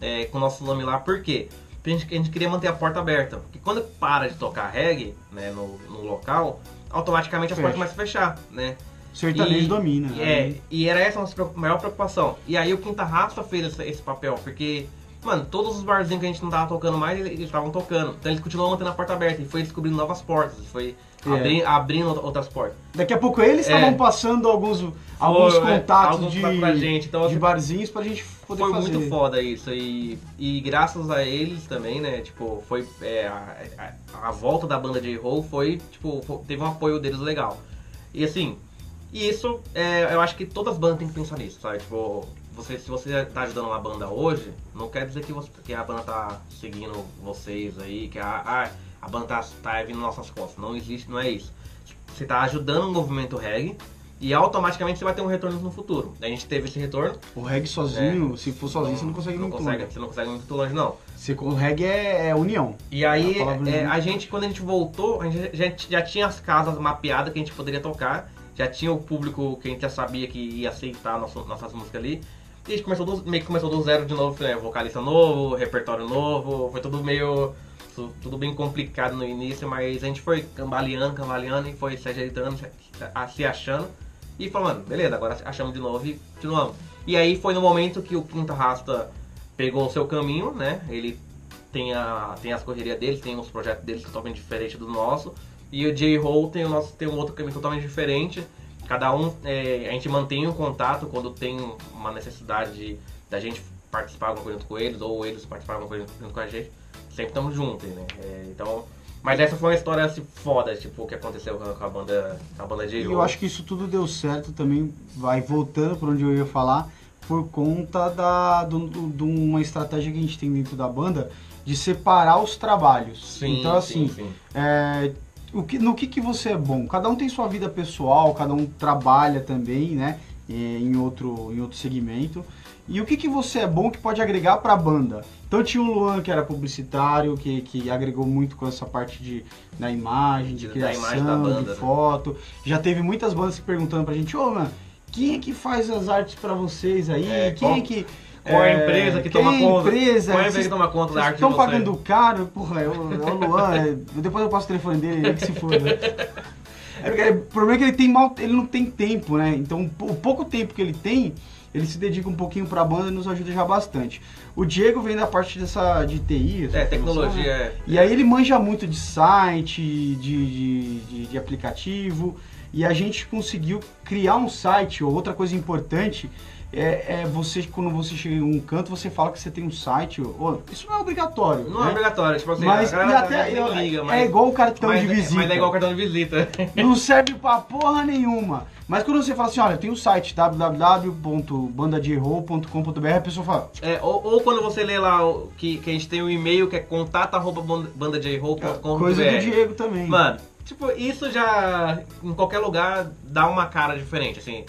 é, com o nosso nome lá, por quê? Porque a gente, a gente queria manter a porta aberta. Porque quando para de tocar reggae né, no, no local, automaticamente as Fecha. portas começam a fechar, né? Sertanejo e, domina. E, é, e era essa a nossa maior preocupação. E aí o Quinta Raça fez esse, esse, papel, porque, mano, todos os barzinhos que a gente não tava tocando mais, eles estavam tocando. Então eles continuam mantendo a porta aberta e foi descobrindo novas portas, foi. Abri, abrindo outras portas. Daqui a pouco eles estavam é. passando alguns, alguns foi, contatos alguns de, pra gente. Então, de assim, barzinhos pra gente poder foi fazer. muito foda isso. E, e graças a eles também, né? Tipo, foi. É, a, a, a, volta da banda de roll foi, tipo, foi, teve um apoio deles legal. E assim, e isso, é, eu acho que todas as bandas têm que pensar nisso, sabe? Tipo, você, se você tá ajudando uma banda hoje, não quer dizer que, você, que a banda tá seguindo vocês aí, que a, a, a banda tá, tá vindo nas nossas costas. Não existe, não é isso. Você tá ajudando um movimento reggae e automaticamente você vai ter um retorno no futuro. A gente teve esse retorno. O reggae sozinho, né? se for sozinho, não, você não consegue não muito consegue, longe. Você não consegue muito longe, não. Você, o reggae é, é união. E aí, é, a gente, quando a gente voltou, a gente já, já tinha as casas mapeadas que a gente poderia tocar. Já tinha o público que a gente já sabia que ia aceitar nosso, nossas músicas ali. E a gente começou do, meio que começou do zero de novo, né? vocalista novo, repertório novo, foi tudo meio tudo bem complicado no início, mas a gente foi cambaleando, cambaleando e foi se ajeitando, se achando. E falou, mano, beleza, agora achamos de novo e continuamos. E aí foi no momento que o Quinta Rasta pegou o seu caminho, né? Ele tem, a, tem as correrias deles, tem os projetos deles totalmente diferentes do nosso. E o J-Roll tem o nosso tem um outro caminho totalmente diferente. Cada um, é, a gente mantém o um contato quando tem uma necessidade de, da gente participar alguma coisa junto com eles, ou eles participar alguma coisa junto com a gente. Sempre estamos juntos, né? É, então, mas essa foi uma história assim, foda, tipo, o que aconteceu com a banda, com a banda J-Roll. Eu acho que isso tudo deu certo também, vai voltando para onde eu ia falar, por conta da, de uma estratégia que a gente tem dentro da banda de separar os trabalhos. Sim, então, assim, sim, sim. É, o que, no que, que você é bom? Cada um tem sua vida pessoal, cada um trabalha também, né? Em outro, em outro segmento. E o que, que você é bom que pode agregar para a banda? Então tinha o Luan que era publicitário, que, que agregou muito com essa parte de, da imagem, de, criação, imagem banda, de né? foto. Né? Já teve muitas bandas se perguntando pra gente, ô, oh, mano, quem é que faz as artes para vocês aí? É, quem qual, é que qual é a empresa que toma conta? Empresa, qual é a empresa que toma conta da arte Estão pagando caro? Porra, é o, é o Luan, é, depois eu passo o telefone dele, que se for, né? É, o problema é que ele tem mal, ele não tem tempo, né? Então, o pouco tempo que ele tem, ele se dedica um pouquinho para a banda e nos ajuda já bastante. O Diego vem da parte dessa de TI, é tecnologia. Né? É. E aí ele manja muito de site, de, de, de, de aplicativo, e a gente conseguiu criar um site. Ou outra coisa importante é, é, você, quando você chega em um canto, você fala que você tem um site. Ou, isso não é obrigatório. Não né? é obrigatório, tipo assim, mas, e até, não liga, mas, é igual o cartão mas, de visita. Mas é igual o cartão de visita. Não serve pra porra nenhuma. Mas quando você fala assim, olha, tem o um site www.bandadroll.com.br, a pessoa fala. É, ou, ou, quando você lê lá que, que a gente tem um e-mail que é contato.bandadroll.com.br. Coisa do Diego também. Mano, tipo, isso já em qualquer lugar dá uma cara diferente, assim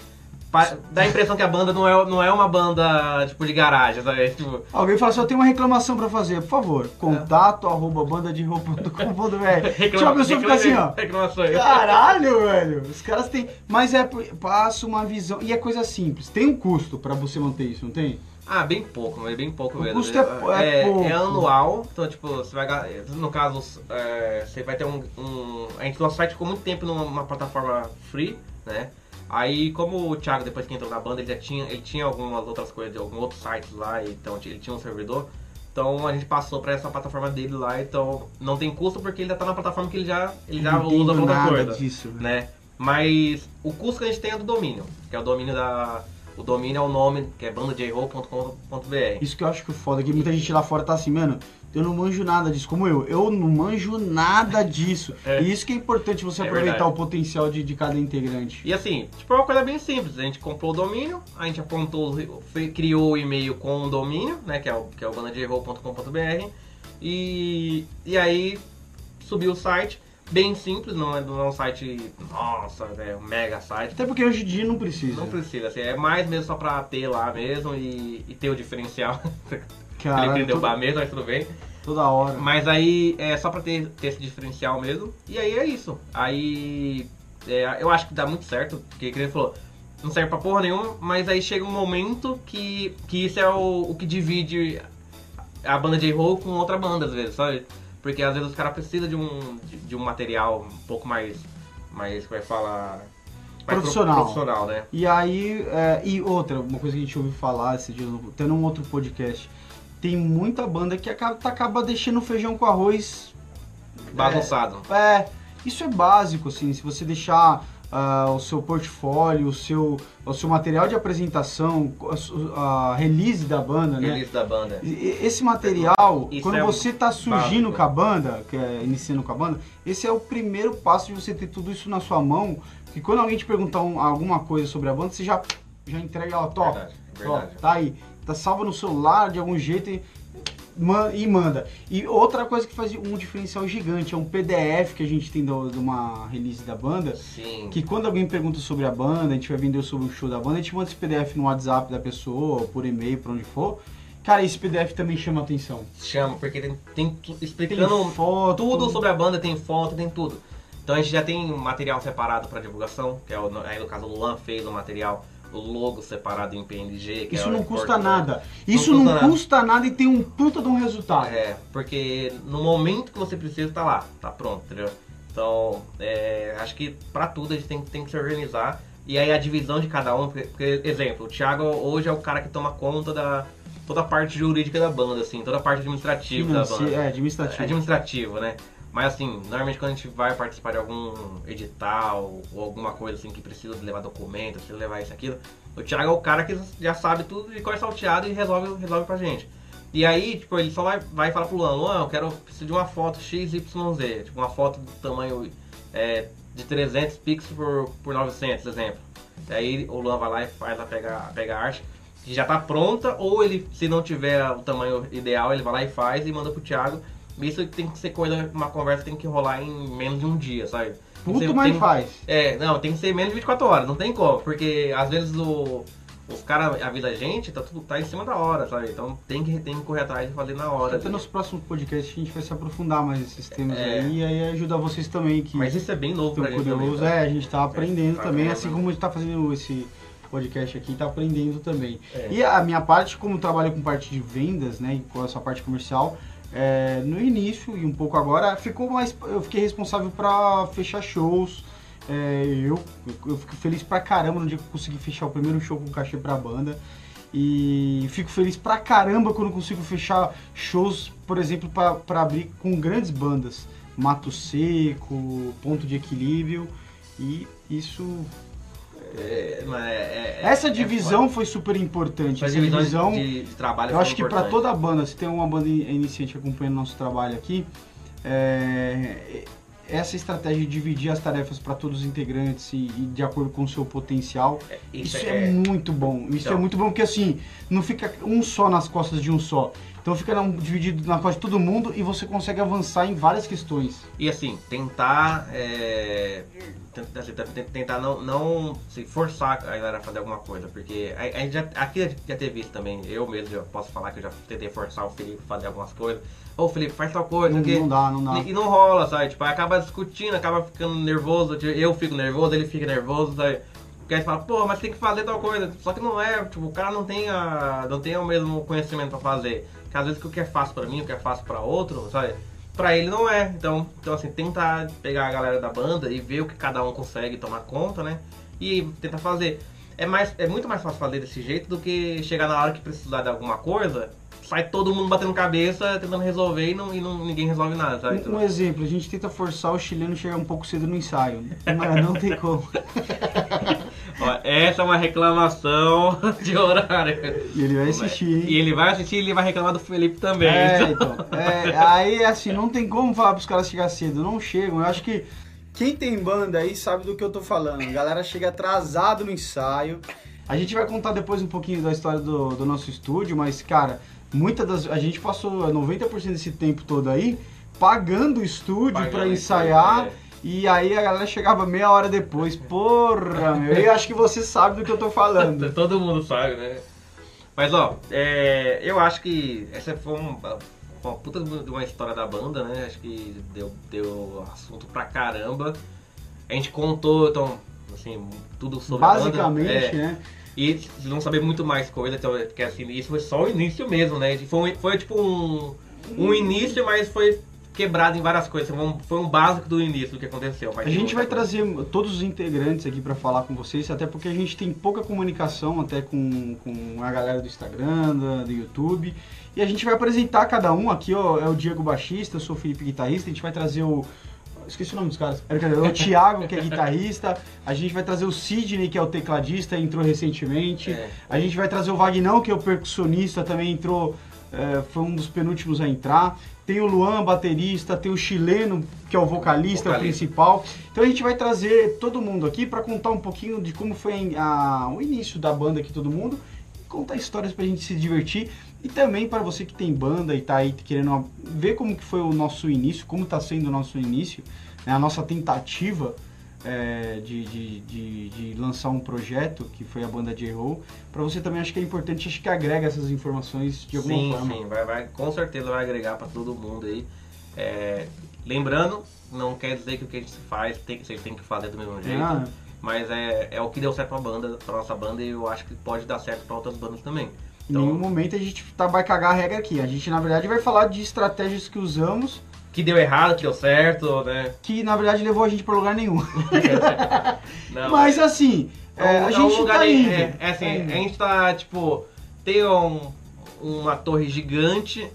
dá a impressão que a banda não é, não é uma banda, tipo, de garagem, sabe? Tipo... Alguém fala assim, eu tenho uma reclamação pra fazer, por favor, contato, é. arroba bandaderoupa.com.br Tinha uma pessoa fica assim, ó, reclamações. caralho, velho, os caras têm, mas é, passa uma visão, e é coisa simples, tem um custo pra você manter isso, não tem? Ah, bem pouco, mas bem pouco o mesmo. custo é, é, é, pouco. é, anual, então tipo, você vai no caso, é, você vai ter um, um a gente, nosso site ficou muito tempo numa plataforma free, né? Aí, como o Thiago, depois que entrou na banda, ele já tinha, ele tinha algumas outras coisas, alguns outros sites lá, então ele tinha um servidor. Então a gente passou para essa plataforma dele lá, então não tem custo porque ele já tá na plataforma que ele já, ele já usa pra outra coisa. Disso, né? Mas o custo que a gente tem é do domínio, que é o domínio da. O domínio é o nome, que é bandajroll.com.br. Isso que eu acho que é foda, que muita gente lá fora tá assim, mano, eu não manjo nada disso, como eu. Eu não manjo nada disso. É. E isso que é importante você é aproveitar verdade. o potencial de, de cada integrante. E assim, tipo, é uma coisa bem simples. A gente comprou o domínio, a gente apontou, criou o e-mail com o domínio, né? Que é o, que é o banadierroll.com.br. E, e aí subiu o site. Bem simples, não é, não é um site, nossa, é um mega site. Até porque hoje em dia não precisa. Não precisa, assim, é mais mesmo só pra ter lá mesmo e, e ter o diferencial. Caralho, ele entendeu toda, mesmo, mas tudo bem. Toda hora. Mas aí é só pra ter, ter esse diferencial mesmo. E aí é isso. Aí é, eu acho que dá muito certo, porque ele falou, não serve pra porra nenhuma, mas aí chega um momento que, que isso é o, o que divide a banda de roll com outra banda, às vezes, sabe? Porque às vezes os caras precisam de um, de, de, um material um pouco mais, mais como é que fala... Mais profissional. profissional, né? E aí, é, e outra, uma coisa que a gente ouviu falar esse dia, tendo um outro podcast, tem muita banda que acaba, acaba deixando o feijão com arroz bagunçado. É, é, isso é básico, assim, se você deixar uh, o seu portfólio, o seu, o seu material de apresentação, a, a release da banda, né? Release da banda. Esse material, isso quando é você está surgindo básico. com a banda, que é iniciando com a banda, esse é o primeiro passo de você ter tudo isso na sua mão, que quando alguém te perguntar um, alguma coisa sobre a banda, você já, já entrega ela, top, verdade, verdade. tá aí tá salva no celular de algum jeito e, e manda. E outra coisa que faz um diferencial gigante é um PDF que a gente tem de uma release da banda. Sim. Que quando alguém pergunta sobre a banda, a gente vai vender sobre o show da banda, a gente manda esse PDF no WhatsApp da pessoa, por e-mail, por onde for. Cara, esse PDF também chama atenção. Chama, porque tem, tem explicando tem foto. tudo sobre a banda, tem foto, tem tudo. Então a gente já tem material separado para divulgação, que é o, aí no caso o Luan fez o material o logo separado em PNG. Isso é não custa nada. Isso não, custa, não custa nada. e tem um puta de um resultado. É, porque no momento que você precisa, tá lá, tá pronto, entendeu? Então, é, acho que para tudo a gente tem, tem que se organizar. E aí a divisão de cada um, porque, porque, exemplo, o Thiago hoje é o cara que toma conta da toda a parte jurídica da banda, assim, toda a parte administrativa Financi- da banda. É, administrativo. É administrativo, né? Mas assim, normalmente quando a gente vai participar de algum edital ou alguma coisa assim que precisa levar documento, precisa levar isso aquilo, o Thiago é o cara que já sabe tudo e salteado e resolve, resolve pra gente. E aí, tipo, ele só vai, vai falar pro Luan, Luan, eu quero, preciso de uma foto XYZ, tipo uma foto do tamanho é, de 300 pixels por, por 900, exemplo. Aí o Luan vai lá e faz a pega, pega a arte que já tá pronta, ou ele, se não tiver o tamanho ideal, ele vai lá e faz e manda pro Thiago. Isso tem que ser coisa, uma conversa tem que rolar em menos de um dia, sabe? Que Puto, mas faz. É, não, tem que ser menos de 24 horas, não tem como, porque às vezes o, os caras avisam a gente, tá, tudo, tá em cima da hora, sabe? Então tem que, tem que correr atrás e fazer na hora. Até nos próximos podcasts a gente vai se aprofundar mais nesses temas É. aí e aí ajudar vocês também que Mas isso é bem novo pra gente também, tá? É, a gente tá aprendendo tá também, aprendendo. assim como a gente tá fazendo esse podcast aqui, tá aprendendo também. É. E a minha parte, como trabalho com parte de vendas, né, e com essa parte comercial, é, no início e um pouco agora, ficou mais, eu fiquei responsável para fechar shows. É, eu, eu fico feliz pra caramba no dia que eu consegui fechar o primeiro show com cachê pra banda. E fico feliz pra caramba quando consigo fechar shows, por exemplo, pra abrir com grandes bandas. Mato Seco, Ponto de Equilíbrio. E isso. É, mas é- é- Essa é divisão foda. foi super importante. Essa divisão, de, de trabalho eu acho que para toda banda, se tem uma banda in- iniciante acompanhando nosso trabalho aqui, é, essa estratégia de dividir as tarefas para todos os integrantes e, e de acordo com o seu potencial, isso, é, muito bom. Isso Então. é muito bom porque assim, não fica um só nas costas de um só. Então fica não, dividido na costa de todo mundo e você consegue avançar em várias questões. E assim, tentar. É, tentar, assim, tentar- não, não se forçar a galera a fazer alguma coisa, porque a, a gente já, aqui já teve isso também. Eu mesmo já posso falar que eu já tentei forçar o Felipe a fazer algumas coisas. Ô Felipe, faz tal coisa, Não, que não dá, não dá. E, não rola, sabe? Tipo, acaba discutindo, acaba ficando nervoso. tipo, Eu fico nervoso, ele fica nervoso, sabe? Porque aí você fala, pô, mas tem que fazer tal coisa. Só que não é, tipo, o cara não tem, a, não tem o mesmo conhecimento pra fazer. Porque às vezes o que é fácil pra mim, o que é fácil pra outro, sabe? Pra ele não é. Então, então assim, tentar pegar a galera da banda e ver o que cada um consegue tomar conta, né? E tentar fazer. É, mais, é muito mais fácil fazer desse jeito do que chegar na hora que precisar de alguma coisa, sai todo mundo batendo cabeça, tentando resolver e, não, e não, ninguém resolve nada, sabe? Um, exemplo, a gente tenta forçar o chileno a chegar um pouco cedo no ensaio. Não, não tem como. Ó, essa é uma reclamação de horário. E ele vai assistir, hein? E ele vai assistir e ele vai reclamar do Felipe também. É, então. É, aí, assim, não tem como falar pros caras chegar cedo. Não chegam. Eu acho que quem tem banda aí sabe do que eu tô falando. A galera chega atrasado no ensaio. A gente vai contar depois um pouquinho da história do, do nosso estúdio, mas, cara, muita das. A gente passou 90% desse tempo todo aí pagando o estúdio o ensaiar. é. E aí a galera chegava meia hora depois. Porra, meu. Eu acho que você sabe do que eu tô falando. Todo mundo sabe, né? Mas ó, é, eu acho que essa foi um- uma puta de uma história da banda, né? Acho que deu, deu assunto pra caramba. A gente contou, então, assim, tudo sobre a Basicamente, banda. É, né? E se não saber muito mais coisa, então, porque assim, isso foi só o início mesmo, né? Foi, foi tipo um, um início, mas foi quebrado em várias coisas. Foi um, foi um básico do início do que aconteceu. A gente vai coisa. trazer todos os integrantes aqui para falar com vocês, até porque a gente tem pouca comunicação até com, com a galera do Instagram, da- do YouTube. E a gente vai apresentar cada um aqui, ó, é o Diego baixista, eu sou o Felipe guitarrista, a gente vai trazer o esqueci o nome dos caras. É é o Thiago, que é guitarrista, a gente vai trazer o Sidney, que é o tecladista, entrou recentemente. É. A gente vai trazer o Vagnão, que é o percussionista, também entrou, é, foi um dos penúltimos a entrar. Tem o Luan, baterista, tem o chileno, que é o vocalista, Vocalista. principal. Então a gente vai trazer todo mundo aqui para contar um pouquinho de como foi a- o início da banda aqui, todo mundo. E contar histórias pra gente se divertir. E também para você que tem banda e tá aí querendo ver como que foi o nosso início, como tá sendo o nosso início, né, a nossa tentativa é, de, de, de, de lançar um projeto, que foi a banda J-Roll. Para você também acho que é importante, acho que agrega essas informações de alguma sim, forma. Sim, vai, vai, com certeza vai agregar para todo mundo aí. É, lembrando, não quer dizer que o que a gente faz tem, vocês têm que fazer do mesmo jeito. Ah, Mas é, é o que deu certo pra banda, pra nossa banda, e eu acho que pode dar certo pra outras bandas também. Em nenhum momento a gente tá, vai cagar a regra aqui. A gente, na verdade, vai falar de estratégias que usamos, que deu errado, que deu certo, né? que na verdade levou a gente para lugar nenhum. Não, Mas assim, É, um- a um gente lugar tá indo. É, é assim, Tá a gente tá, tipo, tem um- uma torre gigante,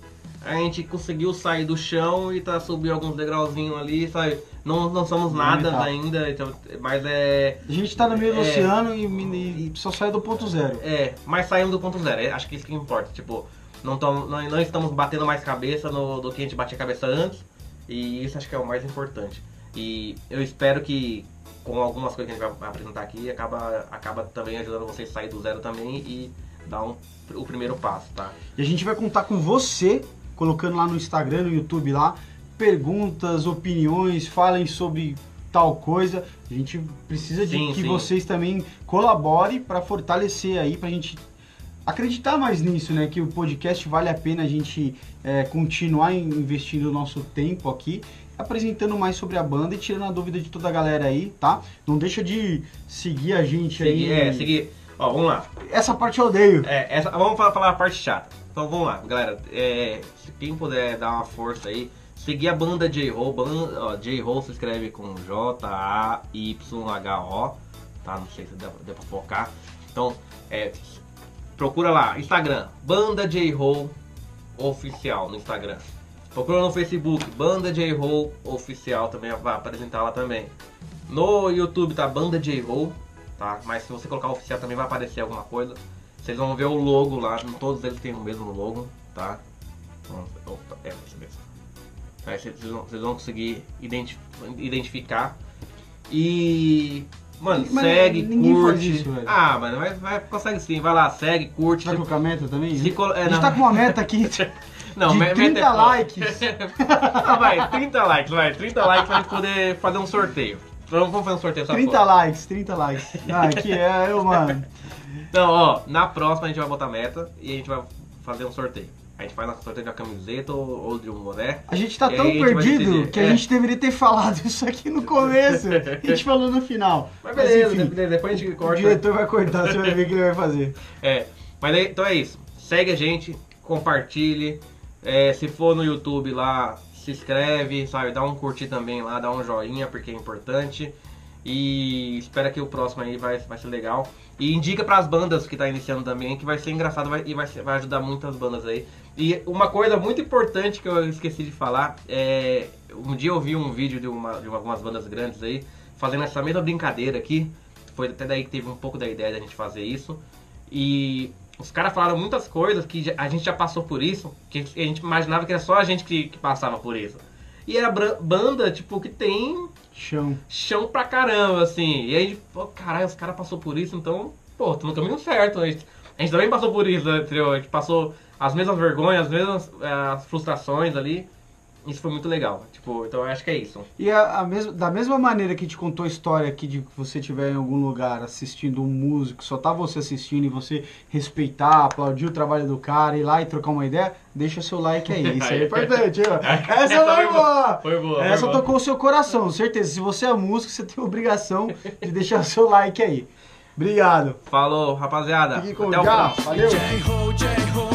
a gente conseguiu sair do chão e tá subindo alguns degrauzinhos ali, sabe? Não, não somos nada Aumentar. ainda, então, mas é. A gente tá no meio do É. oceano e, e só sai do ponto zero. É, mas saímos do ponto zero, é, acho que isso que importa. Tipo, não, não, não estamos batendo mais cabeça no, do que a gente batia cabeça antes, e isso acho que é o mais importante. E eu espero que com algumas coisas que a gente vai apresentar aqui, acaba, acaba também ajudando vocês a sair do zero também e dar um, o primeiro passo, tá? E a gente vai contar com você, colocando lá no Instagram, no YouTube lá, perguntas, opiniões, falem sobre tal coisa. A gente precisa de Sim, que sim. vocês também colaborem para fortalecer aí, pra gente acreditar mais nisso, né? Que o podcast vale a pena a gente é, continuar in- investindo o nosso tempo aqui, apresentando mais sobre a banda e tirando a dúvida de toda a galera aí, tá? Não deixa de seguir a gente Seguir, aí. é, seguir. Ó, vamos lá. Essa parte eu odeio. É, essa, vamos falar, falar a parte chata. Então vamos lá, galera. É, se quem puder dar uma força aí, seguir a banda J-Ho. J-Ho se escreve com J-A-Y-H-O. Tá? Não sei se deu, deu pra focar. Então, é, procura lá, Instagram, Banda J-Ho Oficial no Instagram. Procura no Facebook, Banda J-Ho Oficial também vai apresentar lá também. No YouTube tá Banda J-Ho, tá? Mas se você colocar oficial também vai aparecer alguma coisa. Vocês vão ver o logo lá, todos eles têm o mesmo logo, tá? Opa, é esse mesmo. Vocês vão, vocês vão conseguir identi- identificar. E. Mano, Mas segue, curte. ah, mano, vai, vai, consegue sim, vai lá, segue, curte. Vai colocar meta também? Se colo- é, a gente não. tá com uma meta aqui Não, de me- 30 meta é likes. Ah, vai, 30 likes, vai, 30 likes pra gente poder fazer um sorteio. Então vamos fazer um sorteio só 30 likes, 30 likes. Ah, que é, eu, mano. Então, ó, na próxima a gente vai botar meta e a gente vai fazer um sorteio. A gente faz um sorteio de uma camiseta ou, ou de um boné. A gente tá tão a gente perdido que a É. gente deveria ter falado isso aqui no começo. A gente falou no final. Mas beleza, enfim, beleza, depois a gente o corta. diretor vai cortar, você vai ver o que ele vai fazer. É, mas aí, então é isso. Segue a gente, compartilhe. É, se for no YouTube lá, se inscreve, sabe? Dá um curtir também lá, dá um joinha, porque é importante. E espera que o próximo aí vai, vai ser legal. E indica pras bandas que tá iniciando também, que vai ser engraçado vai- e vai, vai ajudar muitas bandas aí. E uma coisa muito importante que eu esqueci de falar, é. Um dia eu vi um vídeo de, uma, de algumas bandas grandes aí, fazendo essa mesma brincadeira aqui. Foi até daí que teve um pouco da ideia da gente fazer isso. E os caras falaram muitas coisas que a gente já passou por isso, que a gente imaginava que era só a gente que, que passava por isso. E era banda, tipo, que tem Chão. chão pra caramba, assim. E aí, pô, caralho, os caras passou por isso, então, pô, tô no caminho certo. A gente, a gente também passou por isso, né, entendeu? A gente passou as mesmas vergonhas, as mesmas eh, frustrações ali. Isso foi muito legal. Tipo, então eu acho que é isso. E a, a mesma, da mesma maneira que te contou a história aqui de que você estiver em algum lugar assistindo um músico, só tá você assistindo e você respeitar, aplaudir o trabalho do cara, ir lá e trocar uma ideia, deixa seu like aí. Isso é importante, hein, ó. Essa Essa foi foi boa! Foi boa. Essa foi boa. tocou o seu coração, certeza. Se você é músico, você tem a obrigação de deixar seu like aí. Obrigado. Falou, rapaziada. Fique com Até o próximo. Valeu. J-Ho, J-Ho.